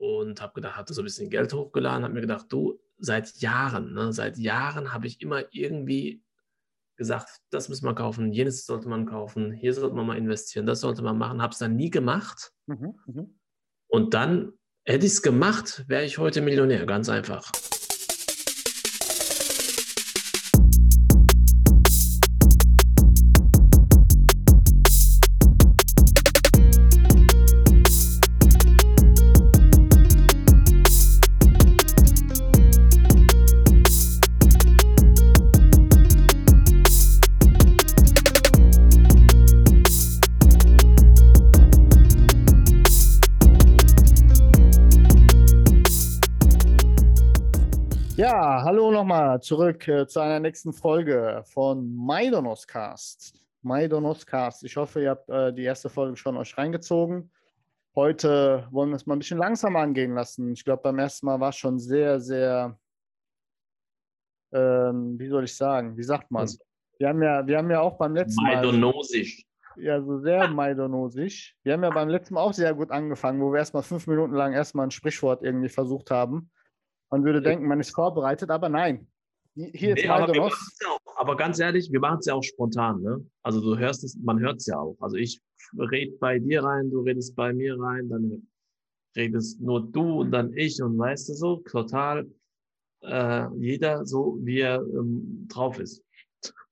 und habe gedacht, hatte so ein bisschen Geld hochgeladen, habe mir gedacht, du, seit Jahren, ne, seit Jahren habe ich immer irgendwie gesagt, das müssen wir kaufen, jenes sollte man kaufen, hier sollte man mal investieren, das sollte man machen, habe es dann nie gemacht. Mhm, mh. Und dann hätte ich es gemacht, wäre ich heute Millionär, ganz einfach. Zurück äh, zu einer nächsten Folge von Maidonoscast. Maidonoscast. Ich hoffe, ihr habt äh, die erste Folge schon euch reingezogen. Heute wollen wir es mal ein bisschen langsamer angehen lassen. Ich glaube, beim ersten Mal war es schon sehr, sehr, ähm, wie soll ich sagen, wie sagt man? Wir haben ja, wir haben ja auch beim letzten Mal. Maidonosisch. Ja, so sehr maidonosisch. Wir haben ja beim letzten Mal auch sehr gut angefangen, wo wir erstmal fünf Minuten lang erstmal ein Sprichwort irgendwie versucht haben. Man würde denken, man ist vorbereitet, aber nein. Hier ist nee, aber, ja auch, aber ganz ehrlich, wir machen es ja auch spontan. Ne? Also du hörst es, man hört es ja auch. Also ich rede bei dir rein, du redest bei mir rein, dann redest nur du und dann ich und weißt du so, total äh, jeder so, wie er ähm, drauf ist.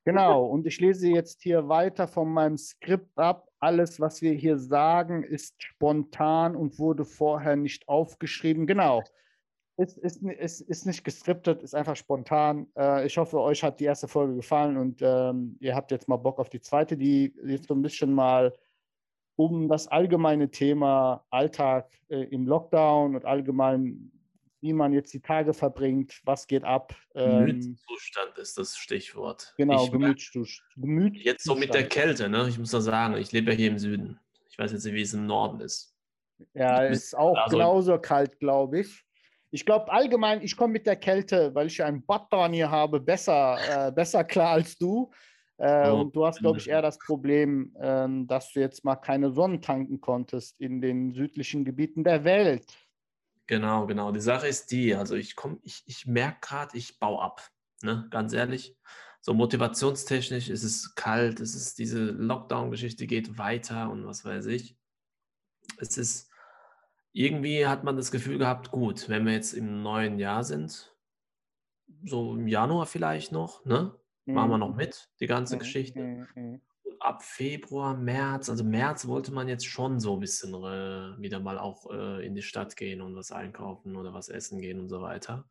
Genau, und ich lese jetzt hier weiter von meinem Skript ab. Alles, was wir hier sagen, ist spontan und wurde vorher nicht aufgeschrieben. Genau ist, ist, ist, ist nicht geskriptet, ist einfach spontan. Äh, ich hoffe, euch hat die erste Folge gefallen und ähm, ihr habt jetzt mal Bock auf die zweite, die jetzt so ein bisschen mal um das allgemeine Thema Alltag äh, im Lockdown und allgemein, wie man jetzt die Tage verbringt, was geht ab. Ähm, Gemütszustand ist das Stichwort. Genau, ich, Gemütszustand. Gemütszustand. Jetzt so mit der Kälte, ne? Ich muss da sagen, ich lebe ja hier im Süden. Ich weiß jetzt nicht, wie es im Norden ist. Ja, es ist auch also, genauso kalt, glaube ich. Ich glaube allgemein, ich komme mit der Kälte, weil ich einen Button hier habe, besser, äh, besser klar als du. Äh, oh, und du hast, glaube ich, eher das Problem, äh, dass du jetzt mal keine Sonnen tanken konntest in den südlichen Gebieten der Welt. Genau, genau. Die Sache ist die, also ich komme, ich, ich merke gerade, ich baue ab. Ne? Ganz ehrlich. So motivationstechnisch ist es kalt, es ist diese Lockdown-Geschichte geht weiter und was weiß ich. Es ist irgendwie hat man das Gefühl gehabt, gut, wenn wir jetzt im neuen Jahr sind, so im Januar vielleicht noch, ne? Machen wir noch mhm. mit, die ganze mhm. Geschichte. Mhm. Und ab Februar, März, also März wollte man jetzt schon so ein bisschen äh, wieder mal auch äh, in die Stadt gehen und was einkaufen oder was essen gehen und so weiter.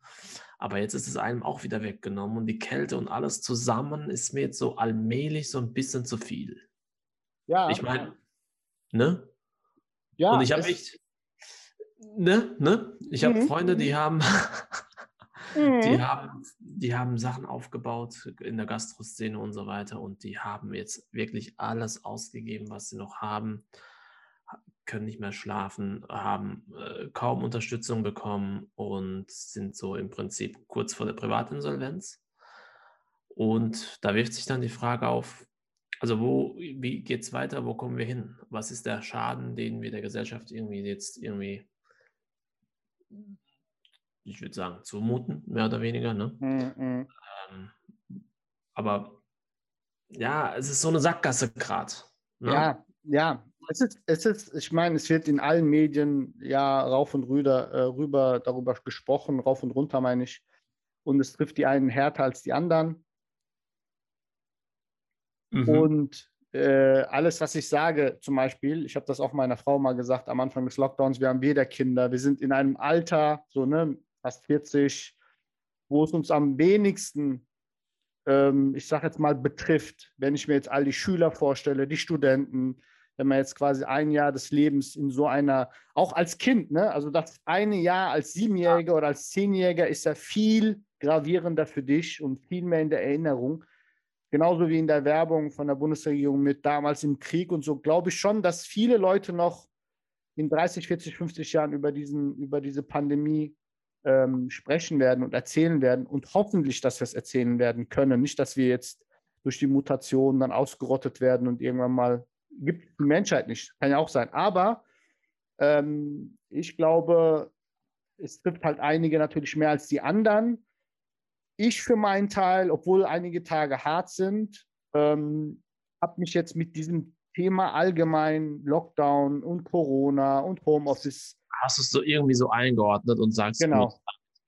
Aber jetzt ist es einem auch wieder weggenommen und die Kälte und alles zusammen ist mir jetzt so allmählich so ein bisschen zu viel. Ja. Ich meine, ne? Ja. Und ich habe echt ne, ne? Ich habe mhm. Freunde, die haben, mhm. die haben, die haben Sachen aufgebaut in der Gastroszene und so weiter und die haben jetzt wirklich alles ausgegeben, was sie noch haben, können nicht mehr schlafen, haben äh, kaum Unterstützung bekommen und sind so im Prinzip kurz vor der Privatinsolvenz. Und da wirft sich dann die Frage auf, also wo, wie geht es weiter, wo kommen wir hin? Was ist der Schaden, den wir der Gesellschaft irgendwie jetzt irgendwie ich würde sagen, zumuten, mehr oder weniger. Ne? Mhm. Ähm, aber ja, es ist so eine Sackgasse gerade. Ne? Ja, ja. Es ist, es ist, ich meine, es wird in allen Medien ja rauf und rüber, äh, rüber darüber gesprochen, rauf und runter meine ich. Und es trifft die einen härter als die anderen. Mhm. Und äh, alles, was ich sage, zum Beispiel, ich habe das auch meiner Frau mal gesagt am Anfang des Lockdowns, wir haben weder Kinder, wir sind in einem Alter, so ne, fast 40, wo es uns am wenigsten, ähm, ich sage jetzt mal, betrifft, wenn ich mir jetzt all die Schüler vorstelle, die Studenten, wenn man jetzt quasi ein Jahr des Lebens in so einer, auch als Kind, ne, also das eine Jahr als Siebenjähriger oder als Zehnjähriger ist ja viel gravierender für dich und viel mehr in der Erinnerung genauso wie in der Werbung von der Bundesregierung mit damals im Krieg und so, glaube ich schon, dass viele Leute noch in 30, 40, 50 Jahren über, diesen, über diese Pandemie ähm, sprechen werden und erzählen werden und hoffentlich, dass wir es erzählen werden können. Nicht, dass wir jetzt durch die Mutation dann ausgerottet werden und irgendwann mal gibt die Menschheit nicht. Kann ja auch sein. Aber ähm, ich glaube, es trifft halt einige natürlich mehr als die anderen. Ich für meinen Teil, obwohl einige Tage hart sind, ähm, habe mich jetzt mit diesem Thema allgemein Lockdown und Corona und Homeoffice. Hast du es so irgendwie so eingeordnet und sagst, genau, gut,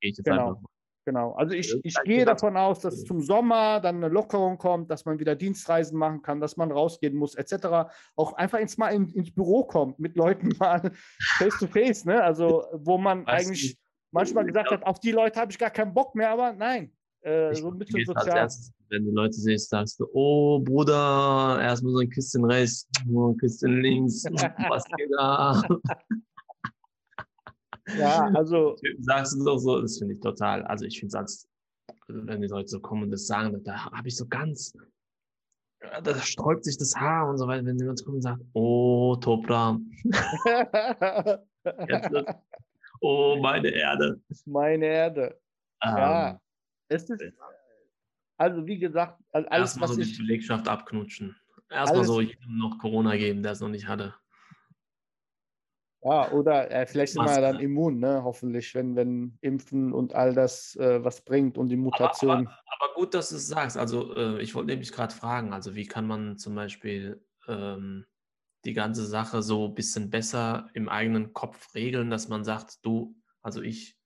gehe ich jetzt genau. einfach mal. Genau. Also ich, ich gehe davon aus, dass zum Sommer dann eine Lockerung kommt, dass man wieder Dienstreisen machen kann, dass man rausgehen muss, etc. Auch einfach ins, mal in, ins Büro kommt, mit Leuten mal face to face, ne? Also wo man Weißt eigentlich du, manchmal gesagt hat, auf die Leute habe ich gar keinen Bock mehr, aber nein. Äh, so ein bisschen sozial. erstes, wenn du Leute siehst, sagst du, oh Bruder, erstmal so ein Küsschen rechts, ein Küsschen links, was geht da? Ja, also Sagst du doch so, das finde ich total, also ich finde es als, also wenn die Leute so kommen und das sagen, da habe ich so ganz, da sträubt sich das Haar und so weiter, wenn jemand kommt und sagt, oh Topra, jetzt, wird- oh meine Erde. meine Erde. Ähm, Ja, es ist, also wie gesagt, also alles, Erstmal was so die ich, Belegschaft abknutschen. Erstmal so jedem noch Corona geben, der es noch nicht hatte. ja, oder äh, vielleicht sind wir ja dann immun, ne? Hoffentlich, wenn, wenn Impfen und all das äh, was bringt und die Aber, Mutation. aber, aber gut, dass du es sagst. Also äh, ich wollte nämlich gerade fragen, also wie kann man zum Beispiel ähm, die ganze Sache so ein bisschen besser im eigenen Kopf regeln, dass man sagt, du, also ich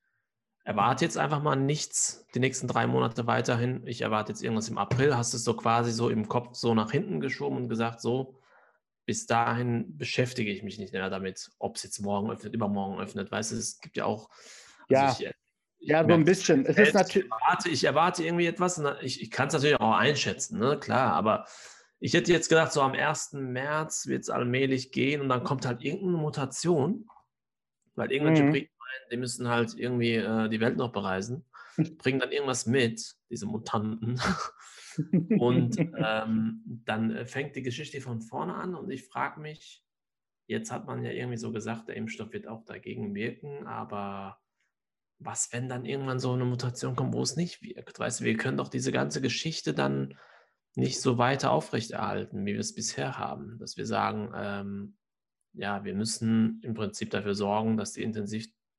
erwarte jetzt einfach mal nichts die nächsten drei Monate weiterhin. Ich erwarte jetzt irgendwas im April. Hast du es so quasi so im Kopf so nach hinten geschoben und gesagt, so, bis dahin beschäftige ich mich nicht mehr damit, ob es jetzt morgen öffnet, übermorgen öffnet. Weißt du, es gibt ja auch. Ja. ich, ich Ja, so ein bisschen. Es ist selbst, ich, natürlich, erwarte, ich erwarte irgendwie etwas. na, Ich, ich kann es natürlich auch einschätzen, ne? klar, aber ich hätte jetzt gedacht, so am 1. März wird es allmählich gehen und dann kommt halt irgendeine Mutation, weil irgendwelche Mhm. Die müssen halt irgendwie äh, die Welt noch bereisen, bringen dann irgendwas mit, diese Mutanten. Und ähm, dann äh, fängt die Geschichte von vorne an und ich frage mich, jetzt hat man ja irgendwie so gesagt, der Impfstoff wird auch dagegen wirken, aber was, wenn dann irgendwann so eine Mutation kommt, wo es nicht wirkt? Weißt du, wir können doch diese ganze Geschichte dann nicht so weiter aufrechterhalten, wie wir es bisher haben, dass wir sagen, ähm, ja, wir müssen im Prinzip dafür sorgen, dass die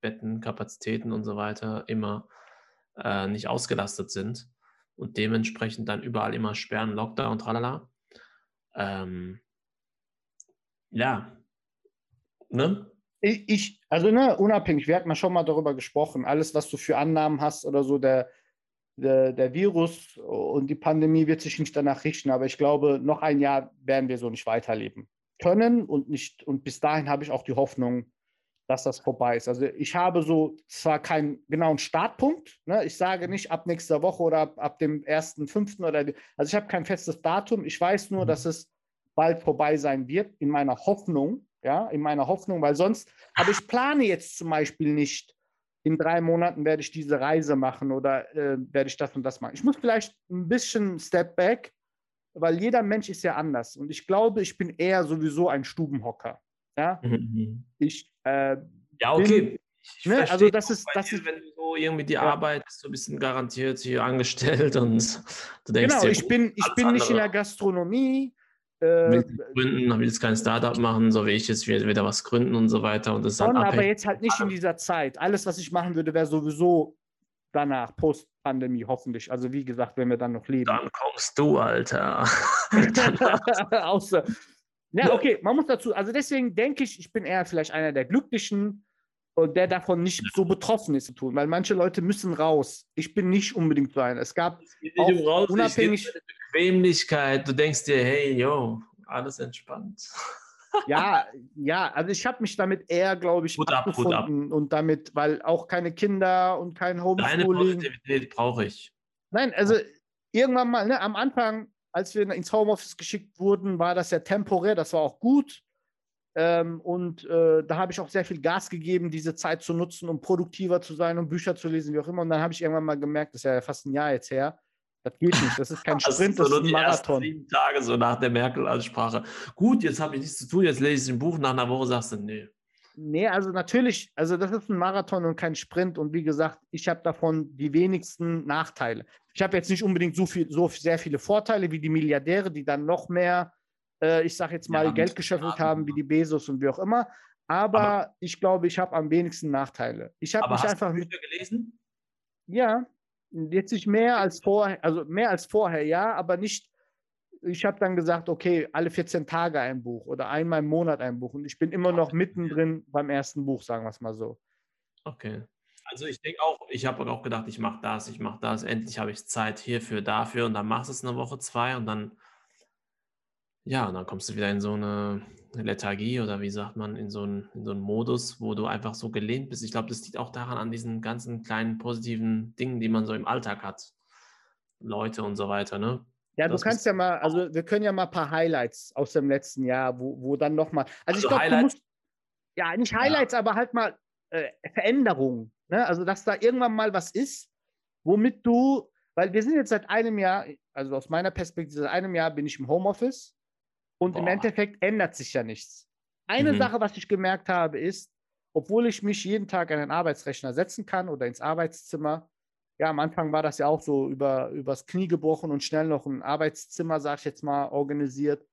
Intensivbettenkapazitäten und so weiter immer äh, nicht ausgelastet sind und dementsprechend dann überall immer sperren, Lockdown, tralala. Ähm, ja, ne? ich, ich, also ne, unabhängig, wir hatten ja schon mal darüber gesprochen, alles, was du für Annahmen hast oder so, der, der, der Virus und die Pandemie wird sich nicht danach richten, aber ich glaube, noch ein Jahr werden wir so nicht weiterleben können und nicht, und bis dahin habe ich auch die Hoffnung, dass das vorbei ist. Also ich habe so zwar keinen genauen Startpunkt, ne? ich sage nicht ab nächster Woche oder ab, ab dem 1.5. oder, also ich habe kein festes Datum, ich weiß nur, Mhm. dass es bald vorbei sein wird, in meiner Hoffnung, ja, in meiner Hoffnung, weil sonst, aber ich plane jetzt zum Beispiel nicht, in drei Monaten werde ich diese Reise machen oder äh, werde ich das und das machen. Ich muss vielleicht ein bisschen Step back, weil jeder Mensch ist ja anders und ich glaube, ich bin eher sowieso ein Stubenhocker. Ja, ich äh, Ja, okay. Ich Ne, also das ist- das dir, ist- wenn du so irgendwie die Ja. Arbeit bist, so ein bisschen garantiert hier angestellt und du denkst genau, dir, ich bin, ich bin nicht in andere. der Gastronomie. Äh, willst du gründen, willst kein Startup machen, so wie ich jetzt will wieder was gründen und so weiter und das schon, aber jetzt halt nicht in dieser Zeit. Alles, was ich machen würde, wäre sowieso danach, Post-Pandemie, hoffentlich. Also wie gesagt, wenn wir dann noch leben. Dann kommst du, Alter. Außer. Ja, okay, man muss dazu, also deswegen denke ich, ich bin eher vielleicht einer der Glücklichen und der davon nicht so betroffen ist zu tun, weil manche Leute müssen raus. Ich bin nicht unbedingt so einer. Es gab, Es Auch raus, unabhängig- deine Bequemlichkeit. Du denkst dir, hey, yo, alles entspannt. ja, ja, also ich habe mich damit eher, glaube ich, ab. abgefunden und damit, weil auch keine Kinder und kein Deine Homeschooling. Positivität brauche ich. Nein, also irgendwann mal, ne, am Anfang, als wir ins Homeoffice geschickt wurden, war das ja temporär, das war auch gut. Ähm, und äh, da habe ich auch sehr viel Gas gegeben, diese Zeit zu nutzen, um produktiver zu sein, um Bücher zu lesen, wie auch immer. Und dann habe ich irgendwann mal gemerkt, das ist ja fast ein Jahr jetzt her, das geht nicht, das ist kein Das Sprint, sind so das ist nur ein Marathon. sieben Tage so nach der Merkel-Ansprache. Gut, jetzt habe ich nichts zu tun, jetzt lese ich ein Buch, nach einer Woche sagst du, nee. Nee, also natürlich, also das ist ein Marathon und kein Sprint. Und wie gesagt, ich habe davon die wenigsten Nachteile. Ich habe jetzt nicht unbedingt so viel, so sehr viele Vorteile wie die Milliardäre, die dann noch mehr, äh, ich sage jetzt mal, Ja, Geld geschöpft haben, wie die Bezos und wie auch immer. Aber, Aber- ich glaube, ich habe am wenigsten Nachteile. Ich habe mich hast einfach du Bücher gelesen? ja, jetzt nicht mehr als vorher, also mehr als vorher, ja, aber nicht, ich habe dann gesagt, okay, alle 14 Tage ein Buch oder einmal im Monat ein Buch. Und ich bin immer noch mittendrin beim ersten Buch, sagen wir es mal so. Okay. Also ich denke auch, ich habe auch gedacht, ich mache das, ich mache das, endlich habe ich Zeit hierfür, dafür und dann machst du es eine Woche, zwei und dann, ja, und dann kommst du wieder in so eine Lethargie oder wie sagt man, in so einen, in so einen Modus, wo du einfach so gelehnt bist. Ich glaube, das liegt auch daran an diesen ganzen kleinen positiven Dingen, die man so im Alltag hat. Leute und so weiter, ne? Ja, du kannst ja mal, also wir können ja mal ein paar Highlights aus dem letzten Jahr, wo, wo dann nochmal, also, ich Also glaube, du musst, ja, nicht Highlights, aber halt mal äh, Veränderungen, ne? Also, dass da irgendwann mal was ist, womit du, weil wir sind jetzt seit einem Jahr, also aus meiner Perspektive, seit einem Jahr bin ich im Homeoffice und im Boah. Endeffekt ändert sich ja nichts. Eine Mhm. Sache, was ich gemerkt habe, ist, obwohl ich mich jeden Tag an den Arbeitsrechner setzen kann oder ins Arbeitszimmer, ja, am Anfang war das ja auch so über, übers Knie gebrochen und schnell noch ein Arbeitszimmer, sag ich jetzt mal, organisiert,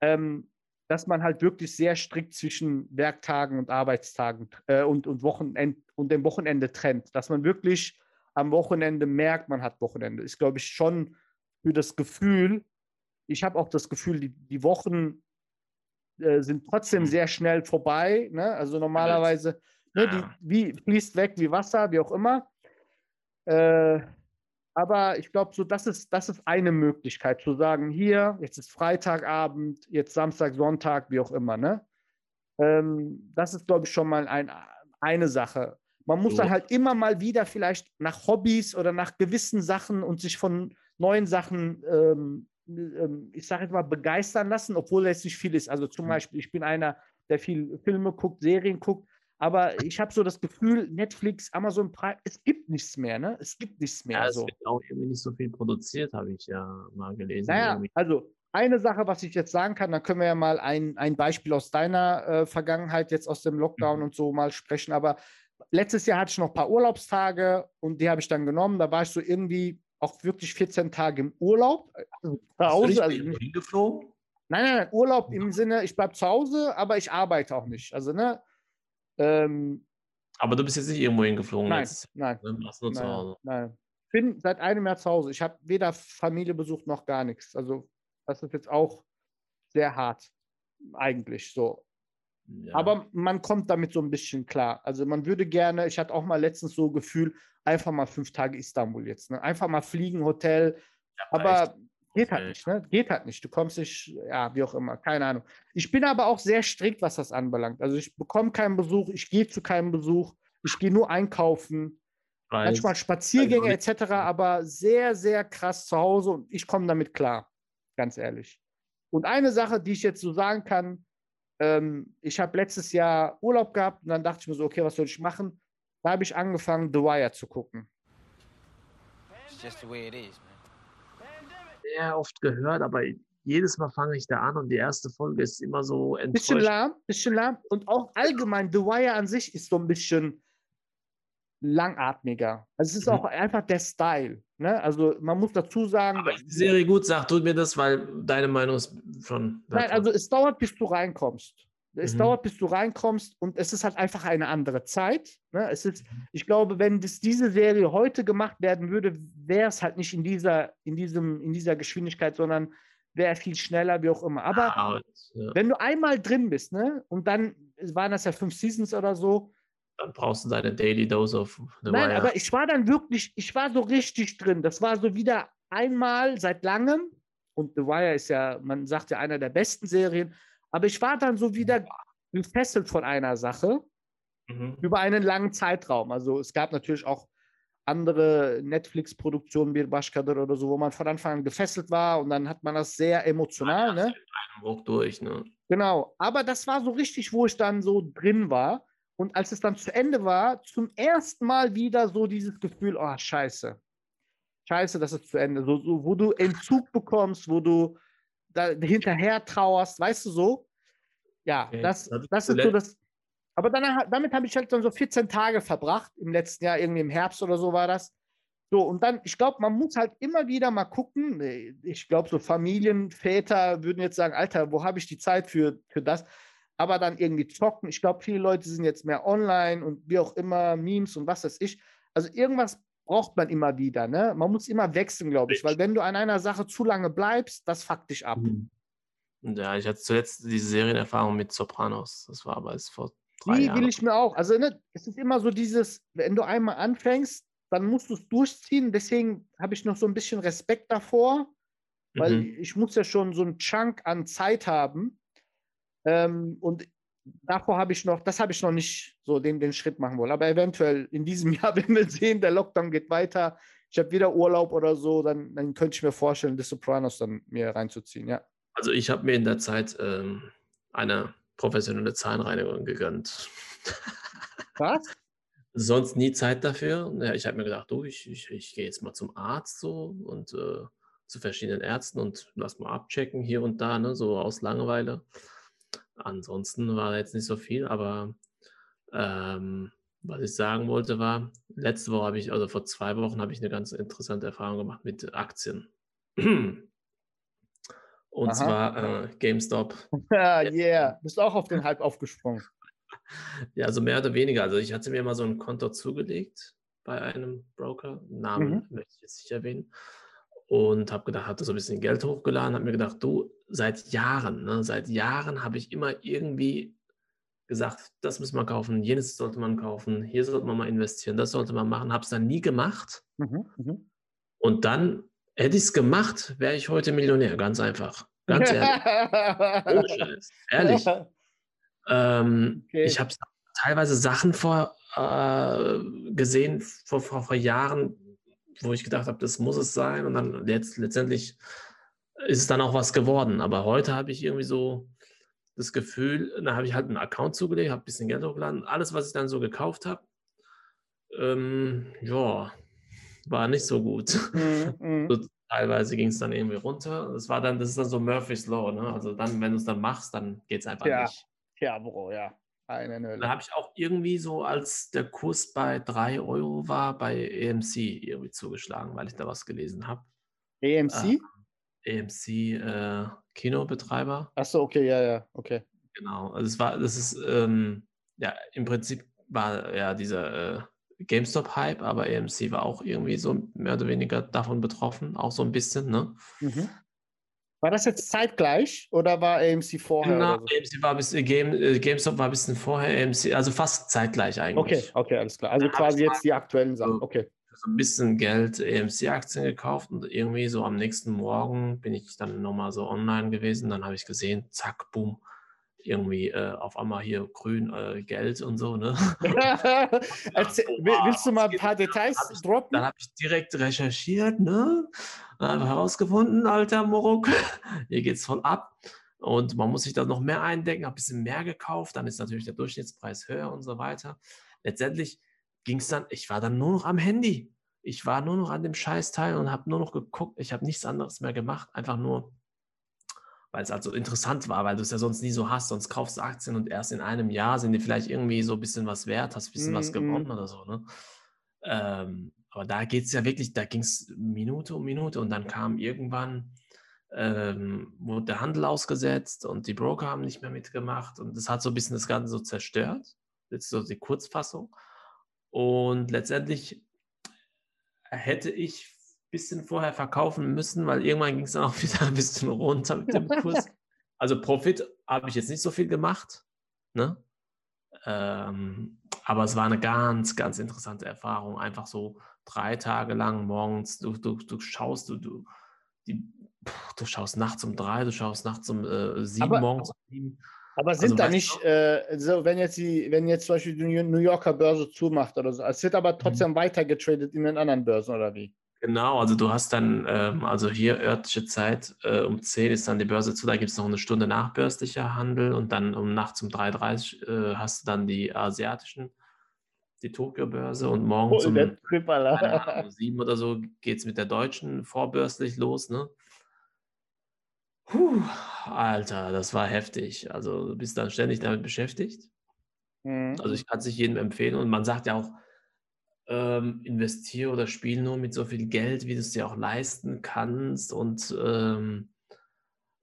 ähm, dass man halt wirklich sehr strikt zwischen Werktagen und Arbeitstagen äh, und, und, Wochenend, und dem Wochenende trennt. Dass man wirklich am Wochenende merkt, man hat Wochenende. Ist, glaube ich, schon für das Gefühl, ich habe auch das Gefühl, die, die Wochen äh, sind trotzdem Mhm. sehr schnell vorbei. Ne? Also normalerweise, ne, die, Ja. wie fließt weg wie Wasser, wie auch immer. Äh, aber ich glaube, so das ist, das ist eine Möglichkeit zu sagen, hier, jetzt ist Freitagabend, jetzt Samstag, Sonntag, wie auch immer. Ne? Ähm, das ist, glaube ich, schon mal ein, eine Sache. Man muss So. dann halt immer mal wieder vielleicht nach Hobbys oder nach gewissen Sachen und sich von neuen Sachen, ähm, ähm, ich sage jetzt mal, begeistern lassen, obwohl es nicht viel ist. Also zum Mhm. Beispiel, ich bin einer, der viel Filme guckt, Serien guckt, aber ich habe so das Gefühl, Netflix, Amazon Prime, es gibt nichts mehr, ne? Es gibt nichts mehr. Ja, es so. wird auch irgendwie nicht so viel produziert, habe ich ja mal gelesen. Naja, irgendwie. also eine Sache, was ich jetzt sagen kann, dann können wir ja mal ein, ein Beispiel aus deiner äh, Vergangenheit, jetzt aus dem Lockdown Mhm. und so mal sprechen. Aber letztes Jahr hatte ich noch ein paar Urlaubstage und die habe ich dann genommen. Da war ich so irgendwie auch wirklich 14 Tage im Urlaub. Also zu Hause, also nicht, hingeflogen? nein, nein, nein, Urlaub im Sinne, ich bleibe zu Hause, aber ich arbeite auch nicht. Also, ne? Ähm, Aber du bist jetzt nicht irgendwo hingeflogen. nein, letztes nein. Ne? Du warst nur zu Nein, Hause. nein. Ich bin seit einem Jahr zu Hause. Ich habe weder Familie besucht noch gar nichts. Also das ist jetzt auch sehr hart, eigentlich so. Ja. Aber man kommt damit so ein bisschen klar. Also man würde gerne, ich hatte auch mal letztens so Gefühl, einfach mal fünf Tage Istanbul jetzt. Ne? Einfach mal fliegen, Hotel. Ja, Aber echt. Geht halt Okay. nicht, ne? Geht halt nicht. Du kommst nicht, ja, wie auch immer, keine Ahnung. Ich bin aber auch sehr strikt, was das anbelangt. Also ich bekomme keinen Besuch, ich gehe zu keinem Besuch, ich gehe nur einkaufen. Weiß. Manchmal Spaziergänge Also etc., aber sehr, sehr krass zu Hause und ich komme damit klar, ganz ehrlich. Und eine Sache, die ich jetzt so sagen kann, ähm, ich habe letztes Jahr Urlaub gehabt und dann dachte ich mir so, okay, was soll ich machen? Da habe ich angefangen, The Wire zu gucken. It's just the way it is, man. Sehr oft gehört, aber jedes Mal fange ich da an und die erste Folge ist immer so Bisschen enttäuscht. lahm, bisschen lahm und auch allgemein, The Wire an sich ist so ein bisschen langatmiger. Also es ist Mhm. auch einfach der Style. Ne? Also man muss dazu sagen, Aber die Serie gut, sag du mir das, weil deine Meinung ist schon. Nein, also es dauert, bis du reinkommst. Es Mhm. dauert, bis du reinkommst und es ist halt einfach eine andere Zeit. Ne? Es ist, ich glaube, wenn das, diese Serie heute gemacht werden würde, wäre es halt nicht in dieser, in diesem, in dieser Geschwindigkeit, sondern wäre viel schneller, wie auch immer. Aber Ah, ja, wenn du einmal drin bist, ne, und dann waren das ja fünf Seasons oder so. dann brauchst du deine Daily Dose of The Nein, Wire. aber ich war dann wirklich, ich war so richtig drin. Das war so wieder einmal seit langem. Und The Wire ist ja, man sagt ja, einer der besten Serien. Aber ich war dann so wieder gefesselt von einer Sache Mhm. über einen langen Zeitraum. Also es gab natürlich auch andere Netflix-Produktionen wie Bashkadir oder so, wo man von Anfang an gefesselt war und dann hat man das sehr emotional, ne? Hoch durch, ne? Genau. Aber das war so richtig, wo ich dann so drin war. Und als es dann zu Ende war, zum ersten Mal wieder so dieses Gefühl, oh, scheiße. Scheiße, das ist zu Ende. So, so, wo du Entzug bekommst, wo du da hinterher trauerst, weißt du so? Ja, Okay. das, das ist so das. Aber danach, damit habe ich halt dann so 14 Tage verbracht, im letzten Jahr, irgendwie im Herbst oder so war das. So, und dann, ich glaube, man muss halt immer wieder mal gucken. Ich glaube, so Familienväter würden jetzt sagen, Alter, wo habe ich die Zeit für, für das? aber dann irgendwie zocken. Ich glaube, viele Leute sind jetzt mehr online und wie auch immer, Memes und was weiß ich. Also irgendwas braucht man immer wieder. Ne? Man muss immer wechseln, glaube ich, weil wenn du an einer Sache zu lange bleibst, das fuckt dich ab. Mhm. Ja, ich hatte zuletzt diese Serienerfahrung mit Sopranos. Das war aber jetzt vor drei Die Jahren. will ich mir auch. Also ne, es ist immer so dieses, wenn du einmal anfängst, dann musst du es durchziehen. Deswegen habe ich noch so ein bisschen Respekt davor, weil Mhm. ich muss ja schon so einen Chunk an Zeit haben. Ähm, und davor habe ich noch, das habe ich noch nicht so den, den Schritt machen wollen. Aber eventuell in diesem Jahr, wenn wir sehen, der Lockdown geht weiter, ich habe wieder Urlaub oder so, dann, dann könnte ich mir vorstellen, The Sopranos dann mir reinzuziehen, ja. Also ich habe mir in der Zeit ähm, eine professionelle Zahnreinigung gegönnt. Was? Sonst nie Zeit dafür. Ja, ich habe mir gedacht, du, ich, ich, ich gehe jetzt mal zum Arzt so und äh, zu verschiedenen Ärzten und lass mal abchecken hier und da, ne, so aus Langeweile. Ansonsten war jetzt nicht so viel, aber ähm, was ich sagen wollte war, letzte Woche habe ich, also vor zwei Wochen habe ich eine ganz interessante Erfahrung gemacht mit Aktien. Und Aha. zwar äh, GameStop. Ja, yeah. Bist auch auf den Hype aufgesprungen. Ja, also mehr oder weniger. Also ich hatte mir mal so ein Konto zugelegt bei einem Broker, Namen Mhm. möchte ich jetzt nicht erwähnen, und habe gedacht, hatte so ein bisschen Geld hochgeladen, habe mir gedacht, du, seit Jahren, ne, seit Jahren habe ich immer irgendwie gesagt, das muss man kaufen, jenes sollte man kaufen, hier sollte man mal investieren, das sollte man machen, habe es dann nie gemacht. Mhm, mhm. Und dann hätte ich es gemacht, wäre ich heute Millionär, ganz einfach. Ganz ehrlich. Scheiß. Ehrlich. Ähm, Okay. Ich habe teilweise Sachen vor, äh, gesehen vor, vor, vor Jahren, wo ich gedacht habe, das muss es sein. Und dann jetzt, letztendlich ist es dann auch was geworden. Aber heute habe ich irgendwie so das Gefühl, da habe ich halt einen Account zugelegt, habe ein bisschen Geld hochgeladen. Alles, was ich dann so gekauft habe, ähm, ja, war nicht so gut. Mhm, mhm. So, teilweise ging es dann irgendwie runter. Das war dann, das ist dann so Murphy's Law, ne? Also dann, wenn du es dann machst, dann geht es einfach Ja. nicht. Ja, Bro, ja. Eine Da habe ich auch irgendwie so, als der Kurs bei 3 Euro war, bei EMC irgendwie zugeschlagen, weil ich da was gelesen habe. AMC? EMC äh, Kinobetreiber. Achso, okay, ja, ja, okay. Genau. Also es war, das ist, ähm, ja, im Prinzip war ja dieser äh, GameStop-Hype, aber EMC war auch irgendwie so mehr oder weniger davon betroffen, auch so ein bisschen, ne? Mhm. War das jetzt zeitgleich oder war AMC vorher? Oder so? EMC war ein bisschen, Game, äh, GameStop war ein bisschen vorher, EMC, also fast zeitgleich Okay, eigentlich. okay, alles klar. Also hab quasi jetzt die aktuellen Sachen. Okay. so ein bisschen Geld EMC-Aktien gekauft und irgendwie so am nächsten Morgen bin ich dann nochmal so online gewesen. Dann habe ich gesehen, zack, boom, irgendwie äh, auf einmal hier grün äh, Geld und so. Ne? Erzähl, will- willst du mal ein paar? Details ich- droppen? Dann habe ich direkt recherchiert, ne? Dann habe herausgefunden, alter Morok, hier geht's voll ab. Und man muss sich da noch mehr eindecken, habe ein bisschen mehr gekauft, dann ist natürlich der Durchschnittspreis höher und so weiter. Letztendlich ging es dann, ich war dann nur noch am Handy. Ich war nur noch an dem Scheißteil und habe nur noch geguckt. Ich habe nichts anderes mehr gemacht, einfach nur, weil es also interessant war, weil du es ja sonst nie so hast. Sonst kaufst du Aktien und erst in einem Jahr sind die vielleicht irgendwie so ein bisschen was wert, hast ein bisschen was Mm, mm. gewonnen oder so. Ne? Ähm, aber da geht es ja wirklich, da ging es Minute um Minute und dann kam irgendwann, ähm, wurde der Handel ausgesetzt und die Broker haben nicht mehr mitgemacht und das hat so ein bisschen das Ganze so zerstört. Jetzt so die Kurzfassung. Und letztendlich hätte ich bisschen vorher verkaufen müssen, weil irgendwann ging es dann auch wieder ein bisschen runter mit dem Kurs. Also Profit habe ich jetzt nicht so viel gemacht, ne? Ähm, aber es war eine ganz, ganz interessante Erfahrung. Einfach so drei Tage lang morgens, du, du, du schaust, du, du, die, du schaust nachts um drei, du schaust nachts um äh, sieben, Aber- morgens um sieben. Aber sind Also da nicht, äh, so, wenn jetzt die, wenn jetzt zum Beispiel die New Yorker Börse zumacht oder so, es wird Mhm. aber trotzdem weiter getradet in den anderen Börsen oder wie? Genau, also du hast dann, ähm, also hier örtliche Zeit, äh, um 10 ist dann die Börse zu, da gibt es noch eine Stunde nachbörslicher Handel und dann um nachts um 3.30 Uhr äh, hast du dann die asiatischen, die Tokio-Börse und um Alter. keine Ahnung, um 7 oder so geht es mit der deutschen vorbörslich los, ne? Puh, Alter, das war heftig. Also du bist dann ständig damit beschäftigt. Mhm. Also ich kann es nicht jedem empfehlen und man sagt ja auch, ähm, investiere oder spiel nur mit so viel Geld, wie du es dir auch leisten kannst und ähm,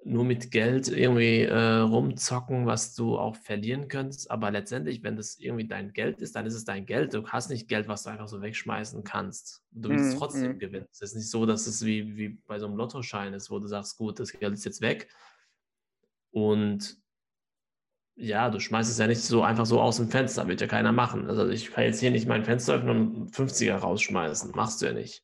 nur mit Geld irgendwie äh, rumzocken, was du auch verlieren könntest. Aber letztendlich, wenn das irgendwie dein Geld ist, dann ist es dein Geld. Du hast nicht Geld, was du einfach so wegschmeißen kannst. Du willst Mhm, trotzdem mhm. gewinnen. Es ist nicht so, dass es wie, wie bei so einem Lottoschein ist, wo du sagst, gut, das Geld ist jetzt weg. Und ja, du schmeißt es ja nicht so einfach so aus dem Fenster, wird ja keiner machen. Also ich kann jetzt hier nicht mein Fenster öffnen und einen 50er rausschmeißen. Machst du ja nicht.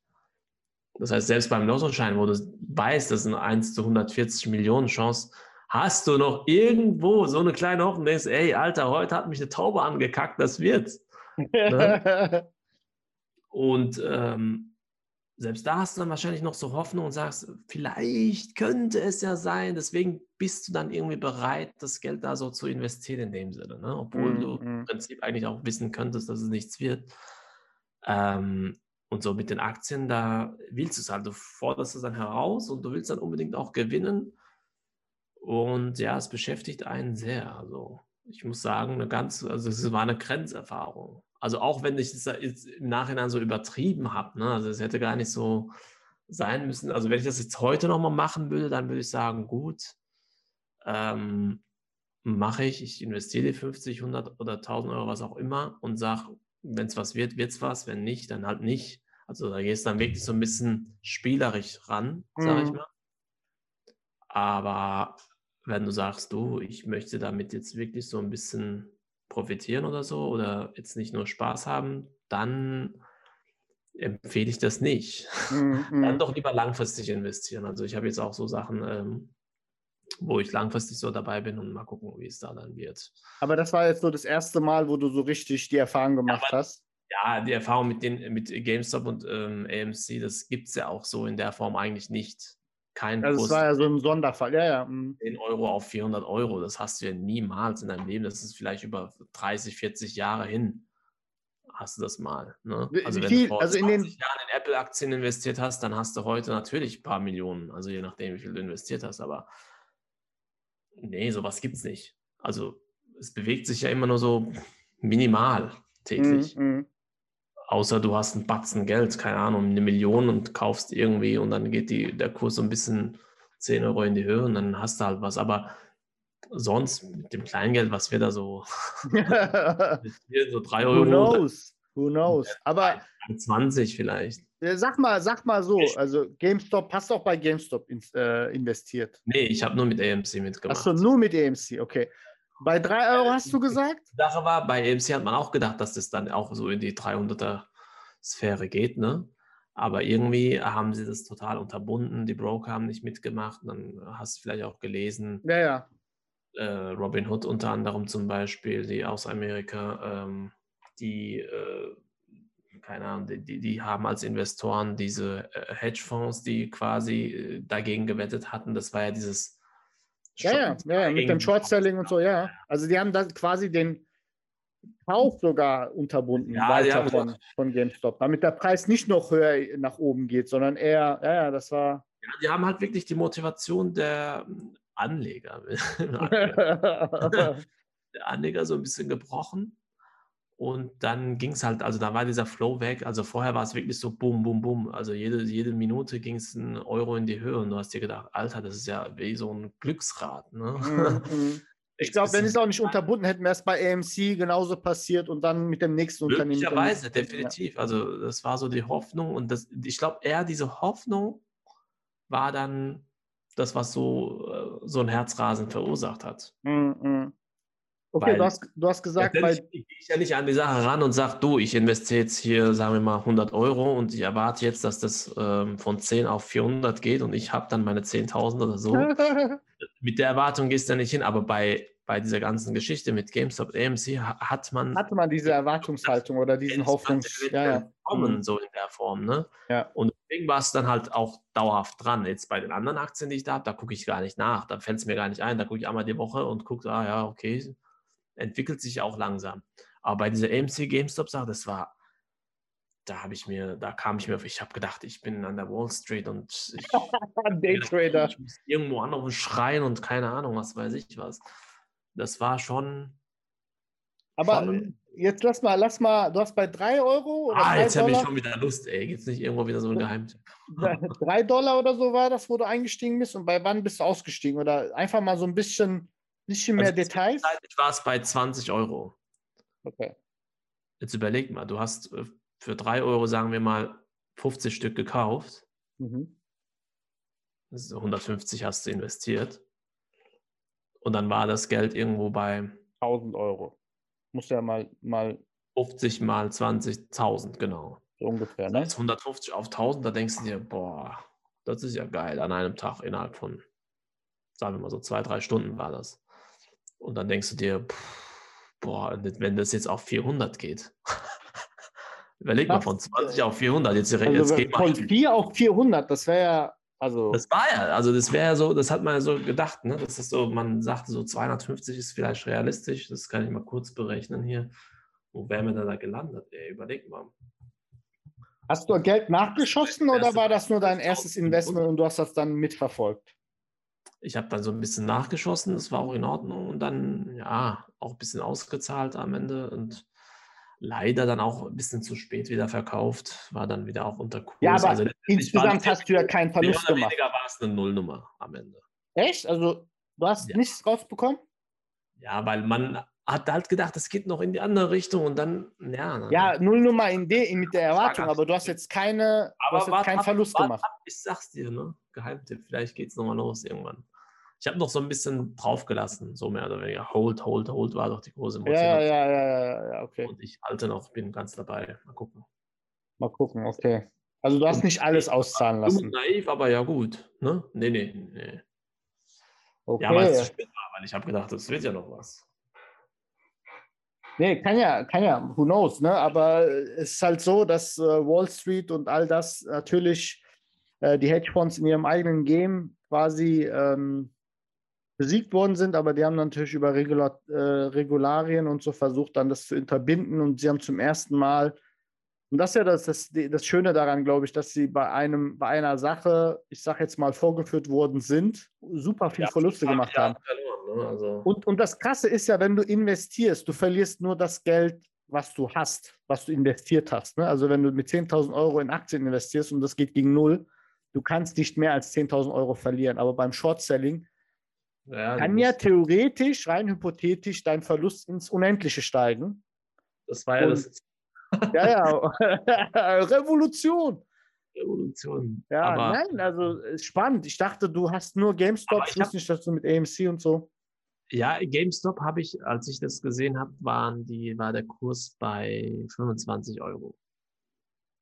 Das heißt, selbst beim Lottoschein, wo du weißt, das ist eine 1 zu 140 Millionen Chance, hast du noch irgendwo so eine kleine Hoffnung, denkst, ey, Alter, heute hat mich eine Taube angekackt, das wird's. Ne? Und ähm, selbst da hast du dann wahrscheinlich noch so Hoffnung und sagst, vielleicht könnte es ja sein, deswegen bist du dann irgendwie bereit, das Geld da so zu investieren in dem Sinne, ne? obwohl Mm, du im Prinzip eigentlich auch wissen könntest, dass es nichts wird. Ähm, und so mit den Aktien, da willst du es halt, du forderst es dann heraus und du willst dann unbedingt auch gewinnen. Und ja, es beschäftigt einen sehr. Also ich muss sagen, eine ganz, also es war eine Grenzerfahrung. Also auch wenn ich es jetzt im Nachhinein so übertrieben habe, ne? also es hätte gar nicht so sein müssen. Also wenn ich das jetzt heute nochmal machen würde, dann würde ich sagen, gut, ähm, mache ich, ich investiere die 50, 100 oder 1000 Euro, was auch immer und sage, wenn es was wird, wird es was, wenn nicht, dann halt nicht. Also da gehst du dann wirklich so ein bisschen spielerisch ran, sage ich Mhm. mal. Aber wenn du sagst, du, ich möchte damit jetzt wirklich so ein bisschen profitieren oder so oder jetzt nicht nur Spaß haben, dann empfehle ich das nicht. Mm, Dann doch lieber langfristig investieren. Also ich habe jetzt auch so Sachen, ähm, wo ich langfristig so dabei bin und mal gucken, wie es da dann wird. Aber das war jetzt so das erste Mal, wo du so richtig die Erfahrung gemacht hast. Ja, die Erfahrung mit, den, mit GameStop und ähm, AMC, das gibt es ja auch so in der Form eigentlich nicht. Kein Also es Kurs war ja so ein Sonderfall. Ja, ja. mm. 10 Euro auf 400 Euro. Das hast du ja niemals in deinem Leben. Das ist vielleicht über 30, 40 Jahre hin. Hast du das mal. Ne? Also wenn viel- du vor also in den- 20 Jahren in Apple-Aktien investiert hast, dann hast du heute natürlich ein paar Millionen. Also je nachdem, wie viel du investiert hast. Aber nee, sowas gibt es nicht. Also es bewegt sich ja immer nur so minimal täglich. Mm, mm. Außer du hast einen Batzen Geld, keine Ahnung, eine Million und kaufst irgendwie und dann geht die, der Kurs so ein bisschen 10 Euro in die Höhe und dann hast du halt was. Aber sonst mit dem Kleingeld, was wir da so, so 3 Who Euro, knows? Who knows? Aber 20 vielleicht. sag mal, sag mal so, also GameStop, hast du auch bei GameStop ins, äh, investiert? Nee, ich habe nur mit AMC mitgemacht. Achso, nur mit EMC, okay. Bei 3 Euro hast du gesagt? Die Sache war, bei AMC hat man auch gedacht, dass das dann auch so in die 300er Sphäre geht, ne? Aber irgendwie haben sie das total unterbunden. Die Broker haben nicht mitgemacht. Dann hast du vielleicht auch gelesen, Ja, ja. äh, Robin Hood unter anderem zum Beispiel, die aus Amerika, ähm, die, äh, keine Ahnung, die, die, die haben als Investoren diese äh, Hedgefonds, die quasi äh, dagegen gewettet hatten. Das war ja dieses Ja, ja, ja, ja, mit dem Short-Selling und so, ja. Also die haben dann quasi den Kauf sogar unterbunden Ja, haben- von, von GameStop, damit der Preis nicht noch höher nach oben geht, sondern eher, ja, ja, das war. Ja, die haben halt wirklich die Motivation der Anleger, der Anleger so ein bisschen gebrochen. Und dann ging es halt, also da war dieser Flow weg. Also vorher war es wirklich so boom, boom, boom. Also jede, jede Minute ging es ein Euro in die Höhe und du hast dir gedacht, Alter, das ist ja wie so ein Glücksrad. Ne? Mhm, mhm. ich glaube, wenn es auch nicht unterbunden hätten, wäre es bei AMC genauso passiert und dann mit dem nächsten Unternehmen. Möglicherweise, definitiv. Also das war so die Hoffnung und das, ich glaube eher diese Hoffnung war dann das, was so, äh, so ein Herzrasen verursacht hat. Ja. Mhm, mhm. Okay, Weil- du hast, du hast gesagt, bei, Letztendlich gehe ich ja nicht an die Sache ran und sage, du, ich investiere jetzt hier, sagen wir mal, 100 Euro und ich erwarte jetzt, dass das ähm, von 10 auf 400 geht und ich habe dann meine 10.000 oder so. Mit der Erwartung gehst du ja nicht hin, aber bei, bei dieser ganzen Geschichte mit GameStop, AMC ha- hat man hatte man diese Erwartungshaltung oder diesen Hoffnungs. Ja, ja. kommen, Mhm. so in der Form. Ne? Ja. Und deswegen war es dann halt auch dauerhaft dran. Jetzt bei den anderen Aktien, die ich da habe, da gucke ich gar nicht nach. Da fällt es mir gar nicht ein. Da gucke ich einmal die Woche und gucke, ah ja, okay, entwickelt sich auch langsam. Aber bei dieser AMC GameStop-Sache, das war, da habe ich mir, da kam ich mir, auf- ich habe gedacht, ich bin an der Wall Street und ich, Daytrader. ich muss irgendwo anrufen, schreien und keine Ahnung, was weiß ich was. Das war schon, Aber Schon- jetzt lass mal, lass mal, du hast bei 3 Euro oder Ah, 3 jetzt habe ich schon wieder Lust, ey. Gibt's nicht irgendwo wieder so ein Geheimtipp? 3 Dollar oder so war das, wo du eingestiegen bist und bei wann bist du ausgestiegen? Oder einfach mal so ein bisschen, bisschen mehr Also Details? Zeitlich war es bei 20 Euro. Okay. Jetzt überleg mal, du hast äh, für 3 Euro, sagen wir mal, 50 Stück gekauft. Mhm. Ist 150 hast du investiert. Und dann war das Geld irgendwo bei 1000 Euro. Muss ja mal, mal 50 mal 20.000, genau. so ungefähr, ne? heißt 150 auf 1000, da denkst du dir, boah, das ist ja geil, an einem Tag innerhalb von, sagen wir mal so zwei, drei Stunden war das. Und dann denkst du dir, pff, boah, wenn das jetzt auf 400 geht. Überleg mal, von 20 äh, auf 400, jetzt, jetzt Also geht mal. von 4 auf 400, das wäre ja, also, Das war ja, also das wäre ja so, das hat man ja so gedacht, ne? Das ist so, man sagte so 250 ist vielleicht realistisch, das kann ich mal kurz berechnen hier. Wo wären wir denn da gelandet? Ey, überleg mal. hast du Geld nachgeschossen oder war das nur dein 50.000 erstes Investment und du hast das dann mitverfolgt? Ich habe dann so ein bisschen nachgeschossen, das war auch in Ordnung und dann, ja, auch ein bisschen ausgezahlt am Ende und leider dann auch ein bisschen zu spät wieder verkauft, war dann wieder auch unter Kurs. Ja, aber Also Insgesamt hast du ja keinen mehr Verlust oder gemacht. weniger war es eine Nullnummer am Ende. Echt? Also, du hast Ja. nichts rausbekommen? Ja, weil man hat halt gedacht, es geht noch in die andere Richtung und dann, ja. Ja, Nullnummer in D mit der Erwartung, aber du hast jetzt keine, du hast keinen ab, Verlust wart gemacht. Ab, ich sag's dir, ne? Geheimtipp, vielleicht geht's nochmal los irgendwann. Ich habe noch so ein bisschen draufgelassen, so mehr oder weniger. Hold, hold, hold war doch die große Motivation. ja, ja, ja, ja, ja, okay. Und ich halte noch, bin ganz dabei. Mal gucken. Mal gucken, okay. Also du hast nicht alles auszahlen lassen. naiv, aber ja gut. Ne? Nee, nee, nee. Okay. Ja, weil es zu spät war, weil ich habe gedacht, es wird ja noch was. Nee, kann ja, kann ja, who knows, ne? Aber es ist halt so, dass äh, Wall Street und all das natürlich äh, die Hedgefonds in ihrem eigenen Game quasi ähm, besiegt worden sind, aber die haben natürlich über Regula äh, Regularien und so versucht, dann das zu unterbinden und sie haben zum ersten Mal, und das ist ja das, das, das Schöne daran, glaube ich, dass sie bei einem, bei einer Sache, ich sage jetzt mal, vorgeführt worden sind, super viel Verluste gemacht haben. Ne? also, Und, und das Krasse ist ja, wenn du investierst, du verlierst nur das Geld, was du hast, was du investiert hast. Ne? Also wenn du mit 10.000 Euro in Aktien investierst und das geht gegen Null, du kannst nicht mehr als 10.000 Euro verlieren. Aber beim Short-Selling ja, kann ja theoretisch, rein hypothetisch, dein Verlust ins Unendliche steigen. das war ja und- das Ja, ja, Revolution. Revolution. Ja, aber, nein, also spannend. Ich dachte, du hast nur GameStop, ich wusste nicht, dass du mit AMC und so. Ja, GameStop habe ich, als ich das gesehen habe, waren die, war der Kurs bei 25 Euro.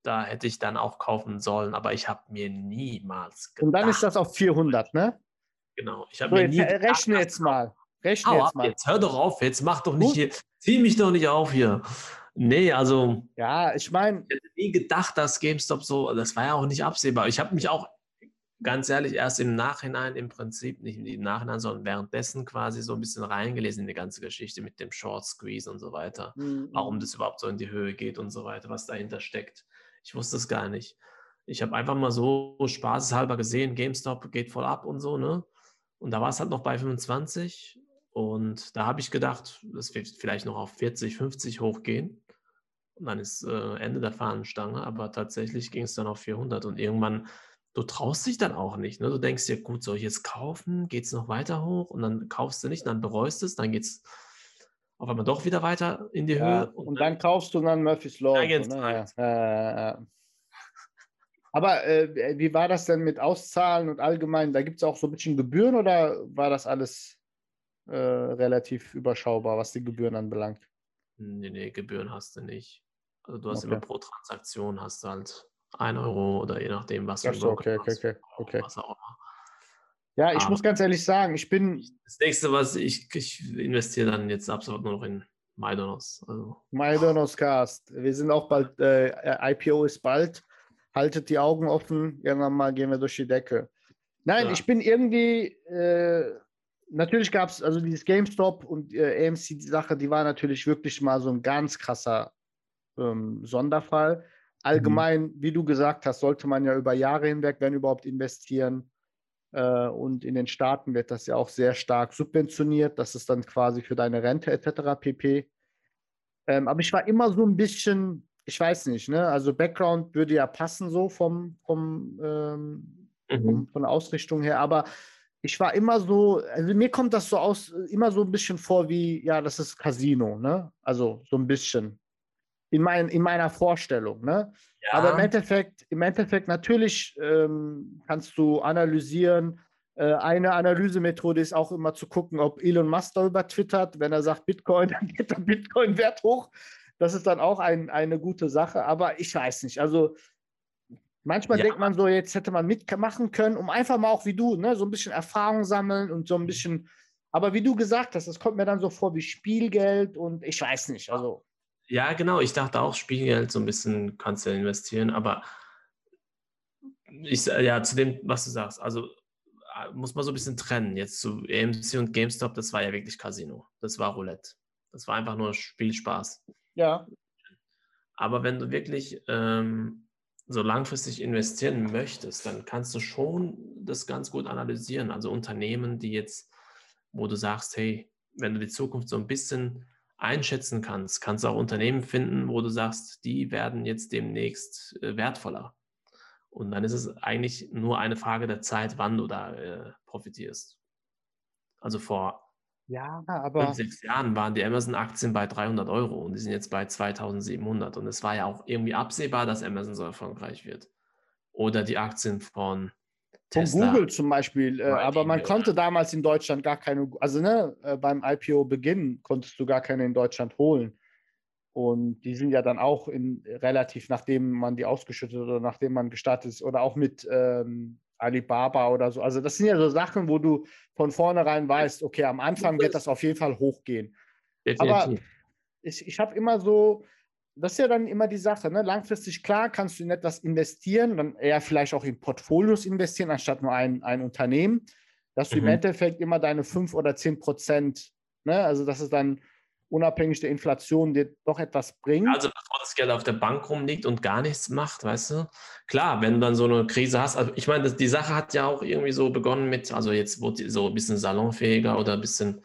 Da hätte ich dann auch kaufen sollen, aber ich habe mir niemals gedacht. Und dann ist das auf 400, ne? Genau. Ich habe So, mir nie gedacht, rechne jetzt mal. Rechne jetzt mal. jetzt, hör doch auf, jetzt mach doch nicht Gut. hier, zieh mich doch nicht auf hier. Nee, also Ja, ich meine, ich hätte nie gedacht, dass GameStop so, das war ja auch nicht absehbar. Ich habe mich auch ganz ehrlich erst im Nachhinein im Prinzip, nicht im Nachhinein, sondern währenddessen quasi so ein bisschen reingelesen in die ganze Geschichte mit dem Short Squeeze und so weiter. Warum das überhaupt so in die Höhe geht und so weiter, was dahinter steckt. Ich wusste es gar nicht. Ich habe einfach mal so spaßeshalber gesehen, GameStop geht voll ab und so, ne? Und da war es halt noch bei 25 und da habe ich gedacht, das wird vielleicht noch auf 40, 50 hochgehen. Und dann ist äh, Ende der Fahnenstange, aber tatsächlich ging es dann auf 400 und irgendwann, du traust dich dann auch nicht. Ne? Du denkst dir, gut, soll ich jetzt kaufen? Geht es noch weiter hoch? Und dann kaufst du nicht, dann bereust es, dann geht es auf einmal doch wieder weiter in die ja, Höhe. und, dann kaufst du dann Murphy's Law. Dann und ne? ja, äh, aber äh, wie war das denn mit Auszahlen und allgemein? Da gibt es auch so ein bisschen Gebühren oder war das alles äh, relativ überschaubar, was die Gebühren anbelangt? Nee, nee, Gebühren hast du nicht. Also du hast Okay. immer pro Transaktion hast du halt 1 Euro oder je nachdem, was du so, Broker okay, okay, okay, okay. was auch immer. Ja, ich Aber- muss ganz ehrlich sagen, ich bin Das nächste, was ich, ich investiere dann jetzt absolut nur noch in MyDonos. Also Maidonos Cast. Wir sind auch bald, äh, IPO ist bald. Haltet die Augen offen, irgendwann mal gehen wir durch die Decke. Nein, Ja. ich bin irgendwie, äh, natürlich gab es, also dieses GameStop und äh, AMC, die Sache, die war natürlich wirklich mal so ein ganz krasser ähm, Sonderfall. Allgemein, wie du gesagt hast, sollte man ja über Jahre hinweg, wenn überhaupt, investieren. Äh, und in den Staaten wird das ja auch sehr stark subventioniert. Das ist dann quasi für deine Rente etc. pp. Ähm, aber ich war immer so ein bisschen, ich weiß nicht, ne? Also Background würde ja passen so vom, vom, ähm, Mhm. vom von der Ausrichtung her, aber ich war immer so, also mir kommt das so aus, immer so ein bisschen vor wie, ja, das ist Casino, ne? Also so ein bisschen. In, mein, in meiner Vorstellung, ne? Aber im Ja, Endeffekt, im Endeffekt natürlich ähm, kannst du analysieren. Äh, eine Analysemethode ist auch immer zu gucken, ob Elon Musk darüber twittert. Wenn er sagt Bitcoin, dann geht der Bitcoin-Wert hoch. Das ist dann auch ein, eine gute Sache. Aber ich weiß nicht. Also manchmal Ja. denkt man so, jetzt hätte man mitmachen können, um einfach mal auch wie du, ne, so ein bisschen Erfahrung sammeln und so ein bisschen. Aber wie du gesagt hast, das kommt mir dann so vor wie Spielgeld und ich weiß nicht. Also ja, genau. Ich dachte auch, Spielgeld so ein bisschen kannst du investieren, aber ich, ja, zu dem, was du sagst, also äh, muss man so ein bisschen trennen. Jetzt zu AMC und GameStop, das war ja wirklich Casino. Das war Roulette. Das war einfach nur Spielspaß. ja, Aber wenn du wirklich ähm, so langfristig investieren möchtest, dann kannst du schon das ganz gut analysieren. Also Unternehmen, die jetzt, wo du sagst, hey, wenn du die Zukunft so ein bisschen einschätzen kannst, kannst du auch Unternehmen finden, wo du sagst, die werden jetzt demnächst äh, wertvoller. Und dann ist es eigentlich nur eine Frage der Zeit, wann du da äh, profitierst. Also vor ja, fünf, aber sechs Jahren waren die Amazon-Aktien bei 300 Euro und die sind jetzt bei 2700. Und es war ja auch irgendwie absehbar, dass Amazon so erfolgreich wird. Oder die Aktien von Von Tesla. Google zum Beispiel, äh, aber man konnte damals in Deutschland gar keine, also ne, äh, beim IPO-Beginn konntest du gar keine in Deutschland holen. Und die sind ja dann auch in relativ, nachdem man die ausgeschüttet oder nachdem man gestartet ist, oder auch mit ähm, Alibaba oder so. Also das sind ja so Sachen, wo du von vornherein weißt, okay, am Anfang wird das auf jeden Fall hochgehen. aber- Definitiv. ich, ich habe immer so, das ist ja dann immer die Sache, ne? langfristig klar kannst du in etwas investieren, dann eher vielleicht auch in Portfolios investieren, anstatt nur ein, ein Unternehmen, dass du im Mhm. Endeffekt immer deine 5 oder 10 Prozent, ne? also dass es dann unabhängig der Inflation dir doch etwas bringt. Also bevor das Geld auf der Bank rumliegt und gar nichts macht, weißt du? Klar, wenn du dann so eine Krise hast, also ich meine, das, die Sache hat ja auch irgendwie so begonnen mit, also jetzt wurde so ein bisschen salonfähiger oder ein bisschen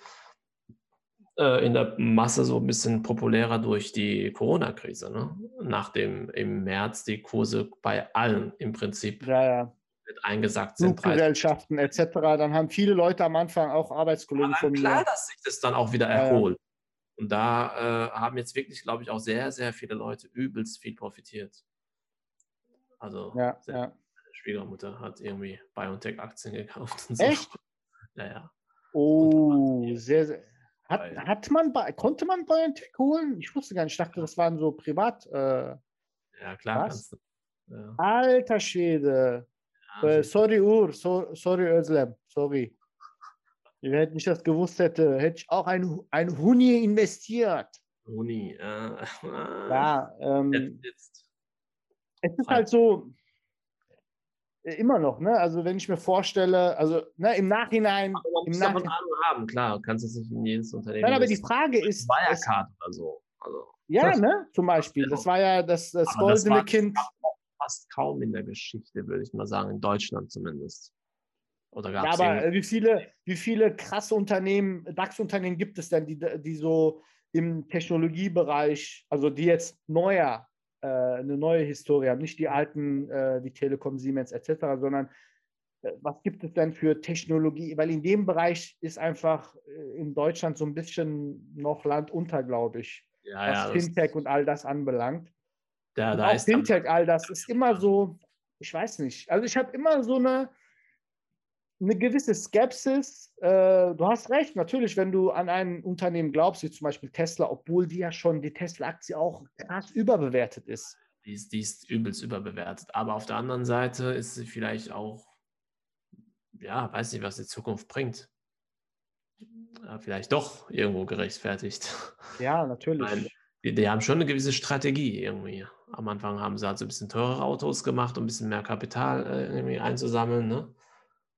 äh, in der Masse so ein bisschen populärer durch die Corona-Krise, ne? Nachdem im März die Kurse bei allen im Prinzip ja, ja. mit eingesackt sind. 30. Fluggesellschaften etc. Dann haben viele Leute am Anfang auch Arbeitskollegen von klar, mir. dass sich das dann auch wieder Ja, erholt. Und da äh, haben jetzt wirklich, glaube ich, auch sehr, sehr viele Leute übelst viel profitiert. Also Ja, sehr- ja. meine Schwiegermutter hat irgendwie BioNTech-Aktien gekauft und so. Echt? Ja, ja. Oh, sehr, sehr. Hat, hat man, bei- konnte man BioNTech holen? Ich wusste gar nicht, ich dachte, das waren so privat. Äh, Ja, klar kannst du. Ja, alter Schwede. ja, Äh, sorry, Ur, so, sorry, Özlem, sorry. Wenn ich das gewusst hätte, hätte ich auch ein, ein Huni investiert. Uni. Äh, Ja, ähm, Jetzt, jetzt. es ist halt so, immer noch, ne? Also wenn ich mir vorstelle, also ne, im Nachhinein, Aber man im muss davon Nachhinein. Ahnung haben, klar. Du kannst jetzt nicht in jedes Unternehmen. Nein, aber die. Frage ist, Wirecard oder so. Also ja, Das- ne? Zum Beispiel, das war ja das, das das goldene war- Kind. fast kaum in der Geschichte, würde ich mal sagen, in Deutschland zumindest. Oder gab Ja, aber äh, wie viele, wie viele krasse Unternehmen, DAX-Unternehmen gibt es denn, die, die so im Technologiebereich, also die jetzt neuer, äh, eine neue Historie haben, nicht die alten äh, wie Telekom, Siemens etc., sondern äh, was gibt es denn für Technologie? Weil in dem Bereich ist einfach äh, in Deutschland so ein bisschen noch Land unter, glaube ich, ja, was ja, Fintech und all das anbelangt. Und da auch Fintech, all das ist immer so, ich weiß nicht. Also ich habe immer so eine, eine gewisse Skepsis. Äh, du hast recht, natürlich, wenn du an ein Unternehmen glaubst, wie zum Beispiel Tesla, obwohl die ja schon, die Tesla-Aktie auch krass überbewertet ist. die, ist, die ist übelst überbewertet. Aber auf der anderen Seite ist sie vielleicht auch, ja, weiß nicht, was die Zukunft bringt. Ja, vielleicht doch irgendwo gerechtfertigt. Ja, natürlich. Nein. Die, die haben schon eine gewisse Strategie irgendwie. Am Anfang haben sie halt so ein bisschen teurere Autos gemacht, um ein bisschen mehr Kapital äh, irgendwie einzusammeln. Ne?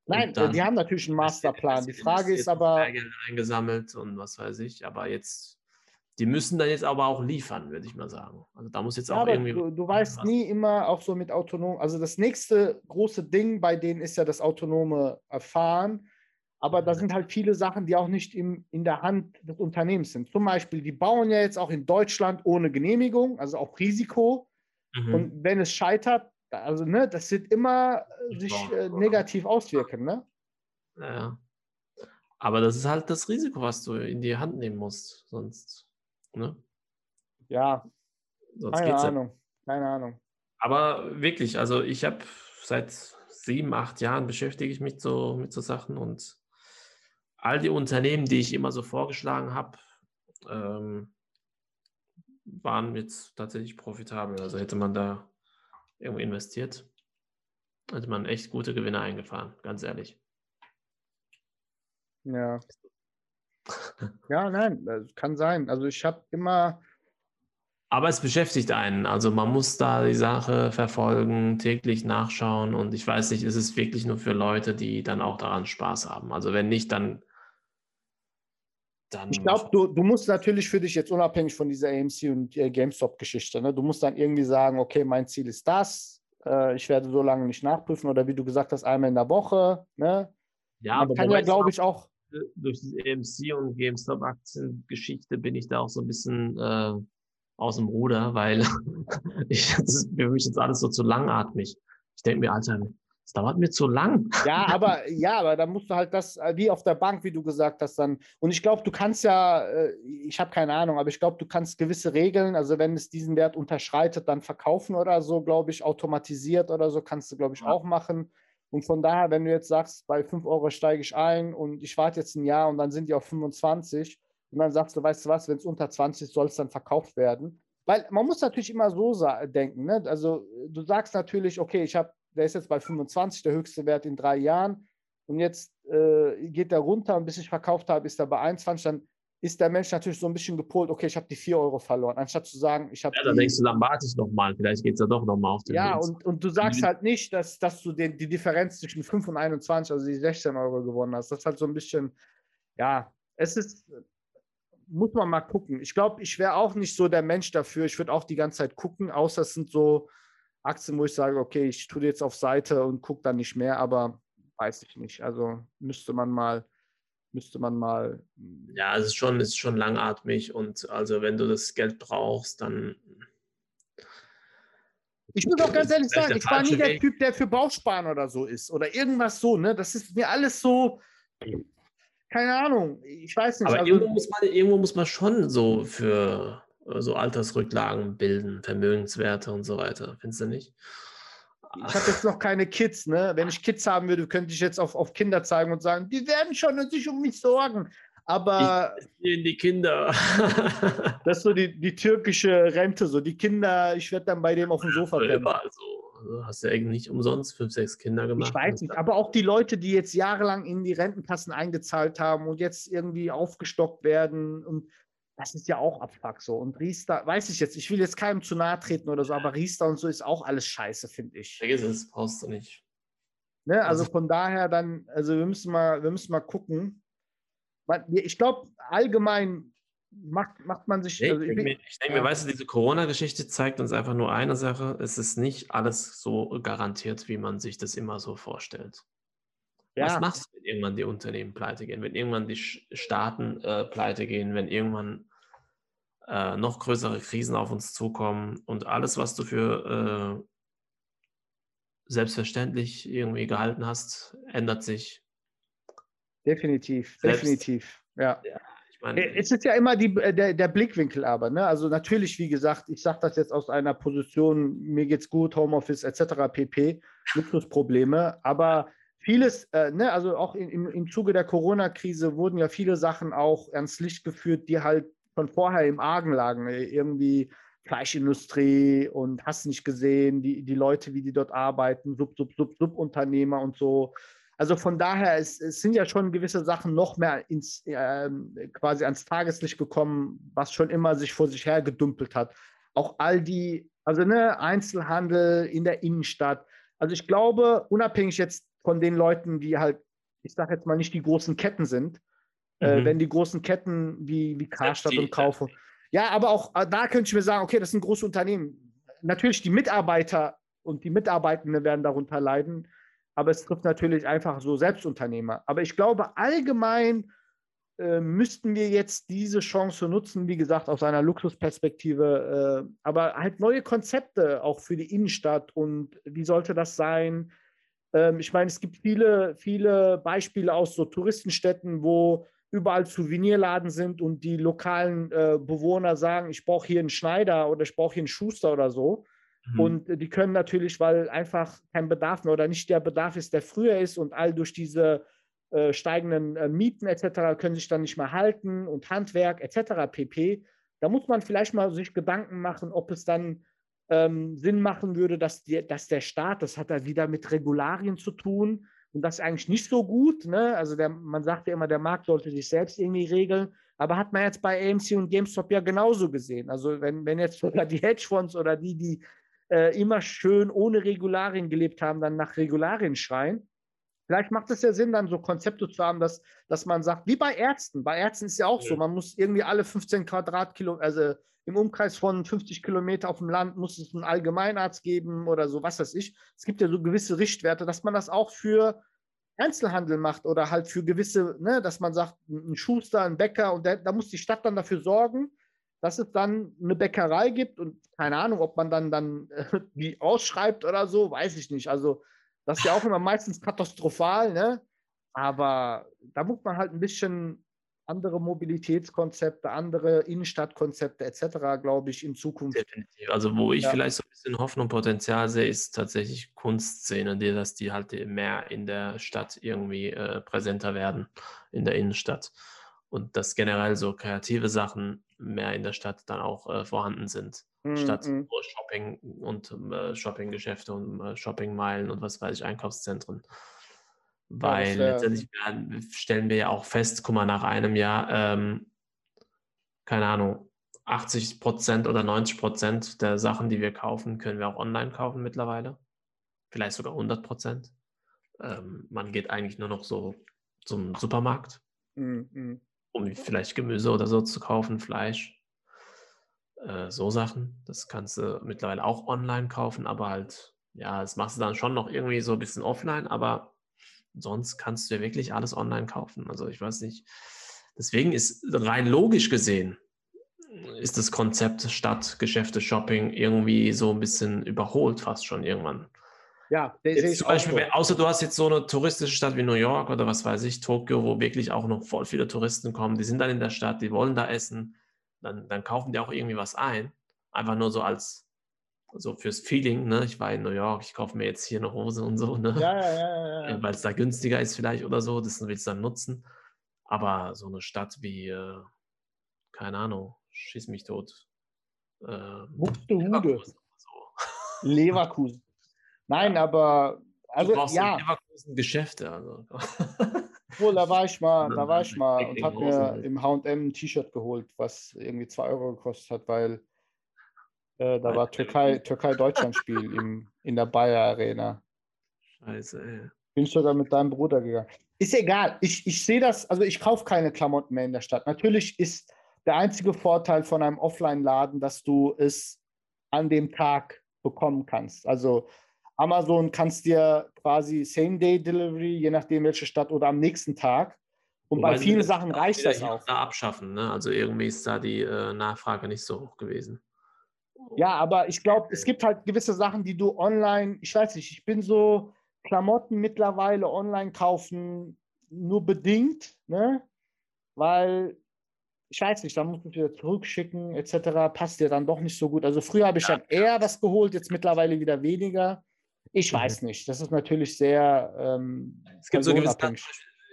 Nein, dann- die haben natürlich einen Masterplan. Die Frage ist aber, eingesammelt und was weiß ich. Aber jetzt, die müssen dann jetzt aber auch liefern, würde ich mal sagen. Also da muss jetzt ja, auch irgendwie. du, du weißt was- nie immer auch so mit autonom. Also das nächste große Ding bei denen ist ja das autonome Fahren. Aber da sind halt viele Sachen, die auch nicht im, in der Hand des Unternehmens sind. Zum Beispiel, die bauen ja jetzt auch in Deutschland ohne Genehmigung, also auf Risiko. Mhm. Und wenn es scheitert, also ne, das wird immer äh, sich äh, negativ auswirken, ne? Ja. Aber das ist halt das Risiko, was du in die Hand nehmen musst. Sonst, ne? Ja, Sonst keine. Ahnung. Keine Ahnung. Aber wirklich, also ich habe seit sieben, acht Jahren beschäftige ich mich so mit so Sachen und all die Unternehmen, die ich immer so vorgeschlagen habe, ähm, waren jetzt tatsächlich profitabel. Also hätte man da irgendwo investiert, hätte man echt gute Gewinne eingefahren, ganz ehrlich. Ja. Ja, nein, das kann sein. Also ich habe immer, Aber es beschäftigt einen. Also man muss da die Sache verfolgen, täglich nachschauen und ich weiß nicht, ist es wirklich nur für Leute, die dann auch daran Spaß haben. Also wenn nicht, dann. Dann ich glaube, du, du musst natürlich für dich jetzt unabhängig von dieser AMC und äh, GameStop-Geschichte, ne, du musst dann irgendwie sagen, okay, mein Ziel ist das, äh, ich werde so lange nicht nachprüfen oder wie du gesagt hast, einmal in der Woche. Ne? ja, Man aber kann ja, glaube ich, auch, durch diese AMC und GameStop-Aktien-Geschichte bin ich da auch so ein bisschen äh, aus dem Ruder, weil ich, das ist für mich jetzt alles so zu langatmig. Ich denke mir, Alter, das dauert mir zu lang. Ja, aber ja, aber da musst du halt das, äh, wie auf der Bank, wie du gesagt hast, dann. Und ich glaube, du kannst ja, äh, ich habe keine Ahnung, aber ich glaube, du kannst gewisse Regeln, also wenn es diesen Wert unterschreitet, dann verkaufen oder so, glaube ich, automatisiert oder so, kannst du, glaube ich, Ja. auch machen. Und von daher, wenn du jetzt sagst, bei 5 Euro steige ich ein und ich warte jetzt ein Jahr und dann sind die auf 25 und dann sagst du, weißt du was, wenn es unter 20 soll es dann verkauft werden. Weil man muss natürlich immer so denken, ne? Also du sagst natürlich, okay, ich habe, der ist jetzt bei 25, der höchste Wert in drei Jahren und jetzt äh, geht der runter und bis ich verkauft habe, ist er bei 21, dann ist der Mensch natürlich so ein bisschen gepolt, okay, ich habe die 4 Euro verloren, anstatt zu sagen, ich habe Ja, dann denkst du, dann warte ich nochmal. Vielleicht geht es ja doch nochmal auf den ja, und, und du sagst die- halt nicht, dass, dass du den, die Differenz zwischen 5 und 21, also die 16 Euro gewonnen hast. Das ist halt so ein bisschen, ja, es ist, muss man mal gucken. Ich glaube, ich wäre auch nicht so der Mensch dafür. Ich würde auch die ganze Zeit gucken, außer es sind so Aktien, wo ich sage, okay, ich tue jetzt auf Seite und gucke dann nicht mehr, aber weiß ich nicht. Also müsste man mal, müsste man mal, Ja, es ist schon, es ist schon langatmig und also wenn du das Geld brauchst, dann Ich muss auch ganz ehrlich sagen, ich war nie der. Typ, der für Bausparen oder so ist oder irgendwas so, ne? Das ist mir alles so, keine Ahnung, ich weiß nicht. Aber also, irgendwo, muss man, irgendwo muss man schon so für so Altersrücklagen bilden, Vermögenswerte und so weiter. Findest du nicht? ich habe jetzt noch keine Kids, ne? Wenn ich Kids haben würde, könnte ich jetzt auf, auf Kinder zeigen und sagen, die werden schon sich um mich sorgen. Aber In die Kinder. das ist so die, die türkische Rente, so die Kinder, ich werde dann bei dem auf dem Sofa pennen. So. Also hast du eigentlich nicht umsonst fünf, sechs Kinder gemacht. Ich weiß nicht, aber auch die Leute, die jetzt jahrelang in die Rentenkassen eingezahlt haben und jetzt irgendwie aufgestockt werden und das ist ja auch Abfuck so. Und Riester, weiß ich jetzt, ich will jetzt keinem zu nahe treten oder so, aber Riester und so ist auch alles scheiße, finde ich. Vergiss es, brauchst du nicht. Ne? Also Also- von daher dann, also wir müssen mal, wir müssen mal gucken. Ich glaube, allgemein macht, macht man sich. Nee, also ich ich denke mir, ich denk mir, weißt du, diese Corona-Geschichte zeigt uns einfach nur eine Sache. Es ist nicht alles so garantiert, wie man sich das immer so vorstellt. Was ja, machst du, wenn irgendwann die Unternehmen pleite gehen, wenn irgendwann die Staaten äh, pleite gehen, wenn irgendwann äh, noch größere Krisen auf uns zukommen und alles, was du für äh, selbstverständlich irgendwie gehalten hast, ändert sich. definitiv, Selbst- definitiv. Ja. Ich meine, Äh, Es ist ja immer die, äh, der, der Blickwinkel aber, ne? Also natürlich, wie gesagt, ich sage das jetzt aus einer Position, mir geht's gut, Homeoffice etc. pp, Luxusprobleme, aber vieles, äh, ne, also auch in, im, im Zuge der Corona-Krise wurden ja viele Sachen auch ans Licht geführt, die halt von vorher im Argen lagen. äh, Irgendwie Fleischindustrie und hast nicht gesehen, die, die Leute, wie die dort arbeiten, Sub, Sub, Sub, Subunternehmer und so. Also von daher, es, es sind ja schon gewisse Sachen noch mehr ins, ähm, quasi ans Tageslicht gekommen, was schon immer sich vor sich her gedümpelt hat. Auch all die, also ne, Einzelhandel in der Innenstadt. Also ich glaube, unabhängig jetzt von den Leuten, die halt, ich sage jetzt mal nicht die großen Ketten sind, äh, Mhm. wenn die großen Ketten wie, wie Karstadt die, und Kaufhof. Ja, aber auch äh, da könnte ich mir sagen, okay, das sind große Unternehmen. Natürlich die Mitarbeiter und die Mitarbeitenden werden darunter leiden. aber es trifft natürlich einfach so Selbstunternehmer. Aber ich glaube, allgemein äh, müssten wir jetzt diese Chance nutzen, wie gesagt, aus einer Luxusperspektive, äh, aber halt neue Konzepte auch für die Innenstadt und wie sollte das sein? Ähm, ich meine, es gibt viele, viele Beispiele aus so Touristenstädten, wo überall Souvenirladen sind und die lokalen äh, Bewohner sagen, ich brauche hier einen Schneider oder ich brauche hier einen Schuster oder so. Mhm. Und die können natürlich, weil einfach kein Bedarf mehr oder nicht der Bedarf ist, der früher ist und all durch diese äh, steigenden äh, Mieten etc. können sich dann nicht mehr halten und Handwerk etc. pp. Da muss man vielleicht mal sich Gedanken machen, ob es dann ähm, Sinn machen würde, dass, die, dass der Staat, das hat da wieder mit Regularien zu tun, und das ist eigentlich nicht so gut. Ne? Also der, man sagt ja immer, der Markt sollte sich selbst irgendwie regeln. Aber hat man jetzt bei AMC und GameStop ja genauso gesehen. Also wenn, wenn jetzt sogar die Hedgefonds oder die, die äh, immer schön ohne Regularien gelebt haben, dann nach Regularien schreien. Vielleicht macht es ja Sinn, dann so Konzepte zu haben, dass, dass man sagt, wie bei Ärzten. Bei Ärzten ist ja auch ja. so, man muss irgendwie alle 15 Quadratkilometer, also im Umkreis von 50 Kilometer auf dem Land muss es einen Allgemeinarzt geben oder so, was weiß ich. Es gibt ja so gewisse Richtwerte, dass man das auch für Einzelhandel macht oder halt für gewisse, ne, dass man sagt, ein Schuster, ein Bäcker und der, da muss die Stadt dann dafür sorgen, dass es dann eine Bäckerei gibt und keine Ahnung, ob man dann, dann die ausschreibt oder so, weiß ich nicht. Also das ist ja auch immer meistens katastrophal, ne? Aber da muss man halt ein bisschen andere Mobilitätskonzepte, andere Innenstadtkonzepte etc., glaube ich, in Zukunft. Definitiv. Also wo ich ja. vielleicht so ein bisschen Hoffnung und Potenzial sehe, ist tatsächlich Kunstszene, die, dass die halt mehr in der Stadt irgendwie äh, präsenter werden, in der Innenstadt. Und dass generell so kreative Sachen mehr in der Stadt dann auch äh, vorhanden sind. Mm, statt mm. nur Shopping und äh, Shoppinggeschäfte und äh, Shoppingmeilen und was weiß ich, Einkaufszentren. Weil ja, letztendlich stellen wir ja auch fest, guck mal, nach einem Jahr, ähm, keine Ahnung, 80 Prozent oder 90 Prozent der Sachen, die wir kaufen, können wir auch online kaufen mittlerweile. Vielleicht sogar 100 Prozent. Ähm, man geht eigentlich nur noch so zum Supermarkt, mm, um vielleicht Gemüse oder so zu kaufen, Fleisch. Äh, so Sachen. Das kannst du mittlerweile auch online kaufen, aber halt, ja, das machst du dann schon noch irgendwie so ein bisschen offline, aber sonst kannst du ja wirklich alles online kaufen. Also ich weiß nicht. Deswegen ist rein logisch gesehen, ist das Konzept Stadtgeschäfte, Shopping irgendwie so ein bisschen überholt fast schon irgendwann. Ja, jetzt zum Beispiel, so. außer du hast jetzt so eine touristische Stadt wie New York oder was weiß ich, Tokio, wo wirklich auch noch voll viele Touristen kommen, die sind dann in der Stadt, die wollen da essen, dann, dann kaufen die auch irgendwie was ein. Einfach nur so als so fürs Feeling, ne? Ich war in New York, ich kaufe mir jetzt hier eine Hose und so, ne? Ja, ja, ja, ja. Weil es da günstiger ist vielleicht oder so, das willst du dann nutzen. Aber so eine Stadt wie, äh, keine Ahnung, schieß mich tot. Äh, Buxtehude. So. Leverkusen. Nein, aber also ja. Leverkusen Geschäfte. Also. Obwohl, da war ich mal, da war ich mal und habe mir im H&M ein T-Shirt geholt, was irgendwie 2 Euro gekostet hat, weil äh, da war Türkei, Türkei-Deutschland-Spiel in der Bayer Arena. Scheiße, ey. Bin sogar mit deinem Bruder gegangen. Ist egal. Ich, ich sehe das, also ich kaufe keine Klamotten mehr in der Stadt. Natürlich ist der einzige Vorteil von einem Offline-Laden, dass du es an dem Tag bekommen kannst. Also Amazon kannst dir quasi Same-Day-Delivery, je nachdem welche Stadt oder am nächsten Tag. Und Wobei bei vielen Sachen reicht das auch. Da abschaffen, ne? Also irgendwie ist da die äh, Nachfrage nicht so hoch gewesen. Ja, aber ich glaube, es gibt halt gewisse Sachen, die du online, ich weiß nicht, ich bin so Klamotten mittlerweile online kaufen nur bedingt, ne? Weil ich weiß nicht, dann musst du wieder zurückschicken, etc. Passt dir dann doch nicht so gut. Also früher habe ich dann eher was geholt, jetzt mittlerweile wieder weniger. Ich mhm. weiß nicht. Das ist natürlich sehr ähm, es gibt so gewisse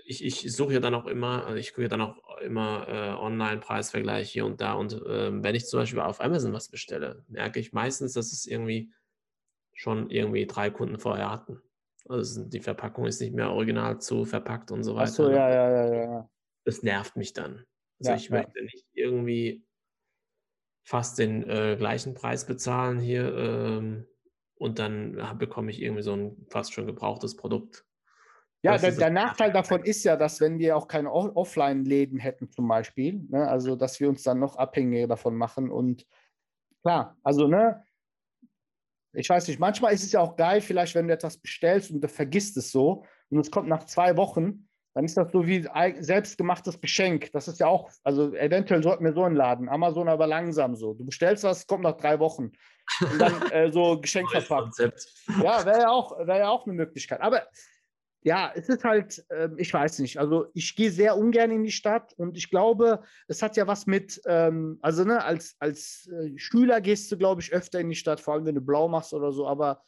ich, ich suche ja dann auch immer, also ich gucke ja dann auch immer äh, Online-Preisvergleich hier und da. Und äh, wenn ich zum Beispiel auf Amazon was bestelle, merke ich meistens, dass es irgendwie schon irgendwie drei Kunden vorher hatten. Also die Verpackung ist nicht mehr original zu verpackt und so weiter. Ach so, ja, ja, ja, ja. Das nervt mich dann. Also ja, ich möchte ja. nicht irgendwie fast den äh, gleichen Preis bezahlen hier ähm, und dann bekomme ich irgendwie so ein fast schon gebrauchtes Produkt ja, der, der, Nachteil davon ist ja, dass wenn wir auch keine Offline-Läden hätten zum Beispiel, ne, also dass wir uns dann noch abhängiger davon machen und klar, also ne, Ich weiß nicht, manchmal ist es ja auch geil, vielleicht, wenn du etwas bestellst und du vergisst es so und es kommt nach zwei Wochen, dann ist das so wie ein selbstgemachtes Geschenk. Das ist ja auch, also eventuell sollten wir so einen Laden, Amazon aber langsam so. Du bestellst was, kommt nach drei Wochen. Und dann äh, so Geschenk verpackt. Ja, wäre ja, auch, wär ja auch eine Möglichkeit. Aber ja, es ist halt, ähm, ich weiß nicht. Also ich gehe sehr ungern in die Stadt und ich glaube, es hat ja was mit, ähm, also ne, als, als äh, Schüler gehst du, glaube ich, öfter in die Stadt, vor allem wenn du blau machst oder so, aber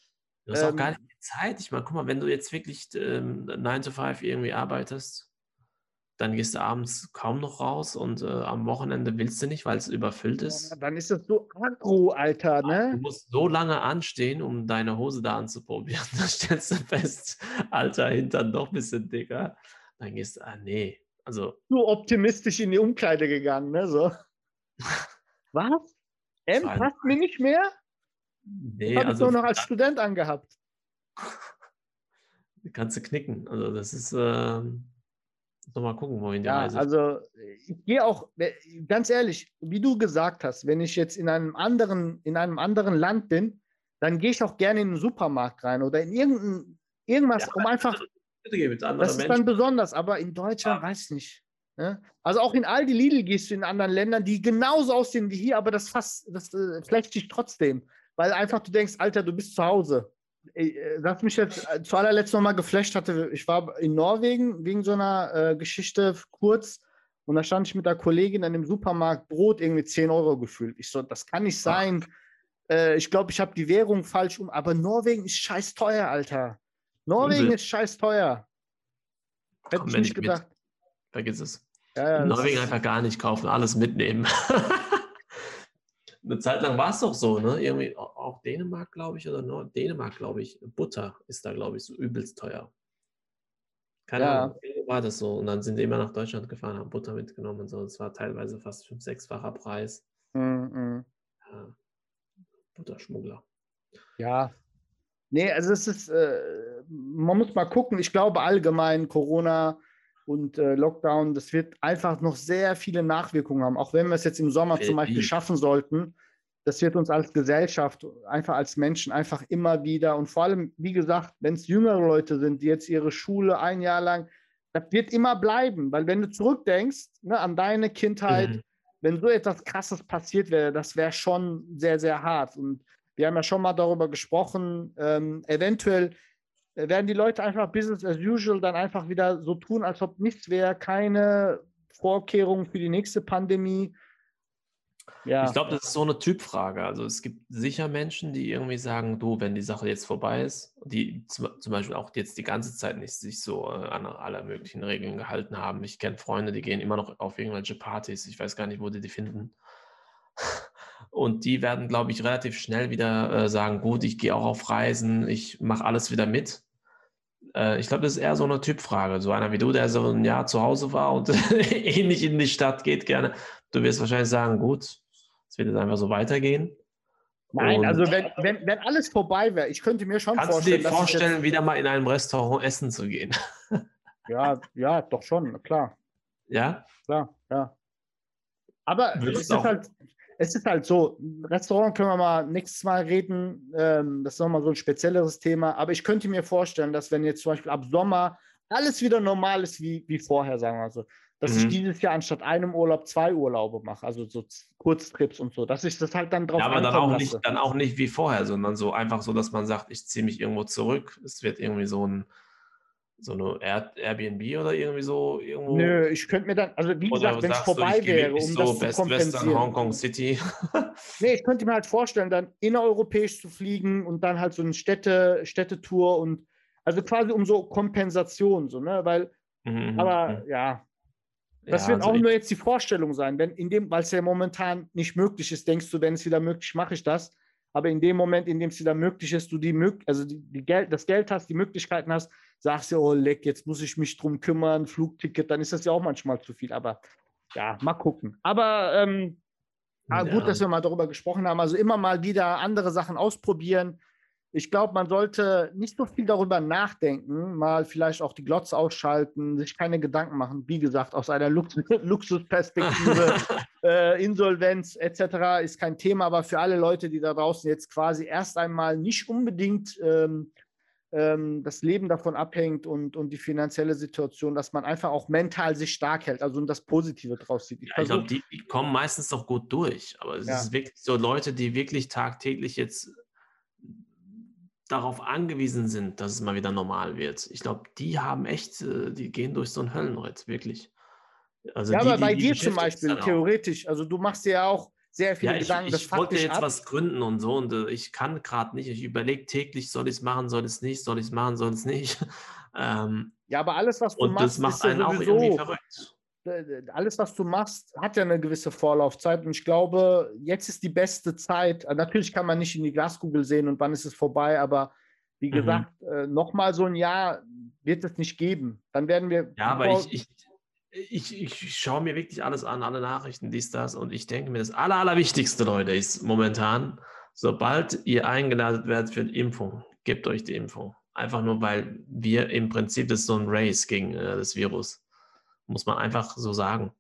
Du hast auch Ähm, gar nicht die Zeit. Ich meine, guck mal, wenn du jetzt wirklich ähm, 9 to 5 irgendwie arbeitest, dann gehst du abends kaum noch raus und äh, am Wochenende willst du nicht, weil es überfüllt ist. dann ist das so aggro, Alter, Du ne? musst so lange anstehen, um deine Hose da anzuprobieren. Dann stellst du fest, Alter, Hintern doch ein bisschen dicker. Dann gehst du, ah nee. Also, So optimistisch in die Umkleide gegangen, ne? So. Was? M Zwei- passt mir nicht mehr? nee, Habe ich also nur noch als Student angehabt. kannst du knicken. Also, das ist, ähm, noch mal gucken, wohin die Ja, Reise also ich gehe auch, äh, ganz ehrlich, wie du gesagt hast, wenn ich jetzt in einem anderen, in einem anderen Land bin, dann gehe ich auch gerne in den Supermarkt rein oder in irgendein, irgendwas, Ja, um einfach, geht mit anderen das ist Menschen. dann besonders, aber in Deutschland Ja. weiß nicht. Ne? Also auch in Aldi Lidl gehst du in anderen Ländern, die genauso aussehen wie hier, aber das fast, das äh, flecht dich trotzdem, weil einfach du denkst, Alter, du bist zu Hause. Ey, äh, Was mich jetzt äh, zu allerletzt nochmal geflasht hatte, ich war in Norwegen wegen so einer äh, Geschichte kurz und da stand ich mit der Kollegin an dem Supermarkt Brot irgendwie 10 Euro gefühlt. Ich so, das kann nicht sein. Äh, ich glaube, ich habe die Währung falsch um, aber Norwegen ist scheiß teuer, Alter. Norwegen Übel. ist scheiß teuer. Hätte Komm ich nicht nicht mit. gedacht. Vergiss es. Ja, ja, Norwegen einfach gar nicht kaufen, alles mitnehmen. Eine Zeit lang war es doch so, ne? Irgendwie au- auch Dänemark, glaube ich, oder Nord Dänemark, glaube ich. Butter ist da, glaube ich, so übelst teuer. Keine Ja. Ahnung, war das so. Und dann sind die immer nach Deutschland gefahren, haben Butter mitgenommen und so. Das war teilweise fast fünf, sechsfacher Preis. Mm. Ja. Butterschmuggler. Ja. Nee, also es ist, äh, man muss mal gucken. Ich glaube allgemein, Corona und äh, Lockdown, das wird einfach noch sehr viele Nachwirkungen haben. Auch wenn wir es jetzt im Sommer zum Beispiel schaffen sollten, das wird uns als Gesellschaft, einfach als Menschen einfach immer wieder und vor allem, wie gesagt, wenn es jüngere Leute sind, die jetzt ihre Schule ein Jahr lang, das wird immer bleiben, weil wenn du zurückdenkst ne, an deine Kindheit, Mhm. wenn so etwas Krasses passiert wäre, das wäre schon sehr, sehr hart. Und wir haben ja schon mal darüber gesprochen, ähm, eventuell werden die Leute einfach Business as usual dann einfach wieder so tun, als ob nichts wäre, keine Vorkehrungen für die nächste Pandemie. Ja, Ich glaube, das ist so eine Typfrage. Also es gibt sicher Menschen, die irgendwie sagen, du, wenn die Sache jetzt vorbei ist, die zum, zum Beispiel auch jetzt die ganze Zeit nicht sich so äh, an alle möglichen Regeln gehalten haben. Ich kenne Freunde, die gehen immer noch auf irgendwelche Partys. Ich weiß gar nicht, wo die die finden. Und die werden, glaube ich, relativ schnell wieder äh, sagen, gut, ich gehe auch auf Reisen, ich mache alles wieder mit. Äh, ich glaube, das ist eher so eine Typfrage. So einer wie du, der so ein Jahr zu Hause war und eh nicht in die Stadt geht gerne. Du wirst wahrscheinlich sagen, gut, es wird jetzt einfach so weitergehen. nein, Und also wenn, wenn, wenn alles vorbei wäre, ich könnte mir schon kannst du vorstellen, dir dass ich vorstellen, wieder mal in einem Restaurant essen zu gehen? Ja, ja, doch schon, klar. ja? Klar, ja. Aber Würdest es ist, auch- halt, es ist halt so, Restaurant können wir mal nächstes Mal reden. Ähm, das ist nochmal so ein spezielleres Thema. Aber ich könnte mir vorstellen, dass wenn jetzt zum Beispiel ab Sommer alles wieder normal ist wie, wie vorher, sagen wir so, dass ich Mhm. dieses Jahr anstatt einem Urlaub zwei Urlaube mache, also so Kurztrips und so, dass ich das halt dann drauf ja, aber dann auch, nicht, lasse. dann auch nicht wie vorher, sondern so einfach so, dass man sagt, ich ziehe mich irgendwo zurück. Es wird irgendwie so ein so eine Air Airbnb oder irgendwie so irgendwo. Nö, ich könnte mir dann, also wie gesagt, wenn es du, vorbei gehe wäre, um so das zu Best Western kompensieren. Hongkong City. Nee, ich könnte mir halt vorstellen, dann innereuropäisch zu fliegen und dann halt so eine Städte, Städtetour und also quasi um so Kompensation, so, ne? Weil, Mhm, aber mhm. ja, das Ja, wird also auch nur jetzt die Vorstellung sein. Wenn in dem, weil es ja momentan nicht möglich ist, denkst du, wenn es wieder möglich, mache ich das. Aber in dem Moment, in dem es wieder möglich ist, du die also die, die Geld, das Geld hast, die Möglichkeiten hast, sagst du, oh leck, jetzt muss ich mich drum kümmern, Flugticket, dann ist das ja auch manchmal zu viel. Aber ja, mal gucken. Aber ähm, Ah, Ja. gut, dass wir mal darüber gesprochen haben. Also immer mal wieder andere Sachen ausprobieren. ich glaube, man sollte nicht so viel darüber nachdenken, mal vielleicht auch die Glotze ausschalten, sich keine Gedanken machen. Wie gesagt, aus einer Lux Luxusperspektive, äh, Insolvenz etc. ist kein Thema, aber für alle Leute, die da draußen jetzt quasi erst einmal nicht unbedingt ähm, ähm, das Leben davon abhängt und, und die finanzielle Situation, dass man einfach auch mental sich stark hält, also das Positive draus sieht. Ich, ja, ich glaube, die, die, kommen meistens doch gut durch, aber es ja. ist wirklich so Leute, die wirklich tagtäglich jetzt darauf angewiesen sind, dass es mal wieder normal wird. Ich glaube, die haben echt, äh, die gehen durch so ein Höllenritt, wirklich. Also ja, die, aber bei die, dir zum Beispiel, theoretisch, also du machst dir ja auch sehr viele ja, Gedanken. Ich, ich wollte jetzt ab. was gründen und so und äh, ich kann gerade nicht. Ich überlege täglich, soll ich es machen, soll ich es nicht, soll ich es machen, soll es nicht. ähm, ja, aber alles, was du und machst, das macht ist einen ja sowieso, auch irgendwie verrückt. Alles, was du machst, hat ja eine gewisse Vorlaufzeit und ich glaube, jetzt ist die beste Zeit. Natürlich kann man nicht in die Glaskugel sehen und wann ist es vorbei, aber wie mhm. gesagt, äh, nochmal so ein Jahr wird es nicht geben. Dann werden wir. Ja, aber ich, ich, ich, ich schaue mir wirklich alles an, alle Nachrichten, dies, das, und ich denke mir, das Aller, Allerwichtigste, Leute, ist momentan, sobald ihr eingeladen werdet für die Impfung, gebt euch die Impfung. Einfach nur, weil wir im Prinzip, das ist so ein Race gegen äh, das Virus. Muss man einfach so sagen.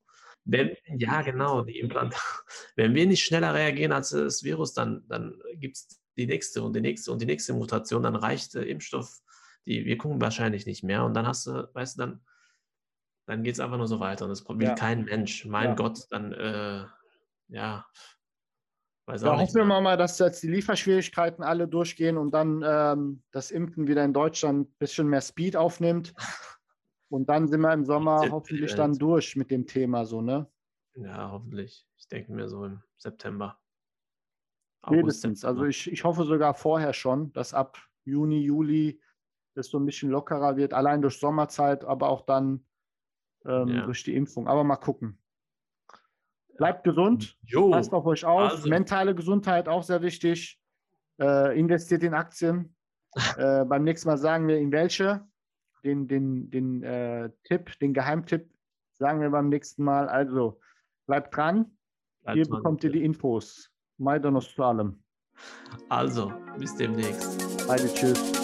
Wenn, ja, genau, die Implantate. Wenn wir nicht schneller reagieren als das Virus, dann, dann gibt es die nächste und die nächste und die nächste Mutation, dann reicht der Impfstoff die Wirkung wahrscheinlich nicht mehr. Und dann hast du, weißt du, dann dann geht es einfach nur so weiter. Und das will ja. kein Mensch. Mein ja. Gott, dann, äh, ja. Weiß ja, hoffen wir mal, dass jetzt die Lieferschwierigkeiten alle durchgehen und dann ähm, das Impfen wieder in Deutschland ein bisschen mehr Speed aufnimmt. Und dann sind wir im Sommer hoffentlich dann durch mit dem Thema, so, ne? Ja, hoffentlich. Ich denke mir so im September. Spätestens. Also ich, ich hoffe sogar vorher schon, dass ab Juni, Juli es so ein bisschen lockerer wird, allein durch Sommerzeit, aber auch dann ähm, ja. durch die Impfung. Aber mal gucken. Bleibt gesund, jo. passt auf euch auf. Also. Mentale Gesundheit auch sehr wichtig. Äh, investiert in Aktien. äh, beim nächsten Mal sagen wir in welche. Den, den, den äh, Tipp, den Geheimtipp sagen wir beim nächsten Mal. Also bleibt dran. Bleibt Hier bekommt ihr die Infos. Maidonos zu allem. Also, bis demnächst. Beide tschüss.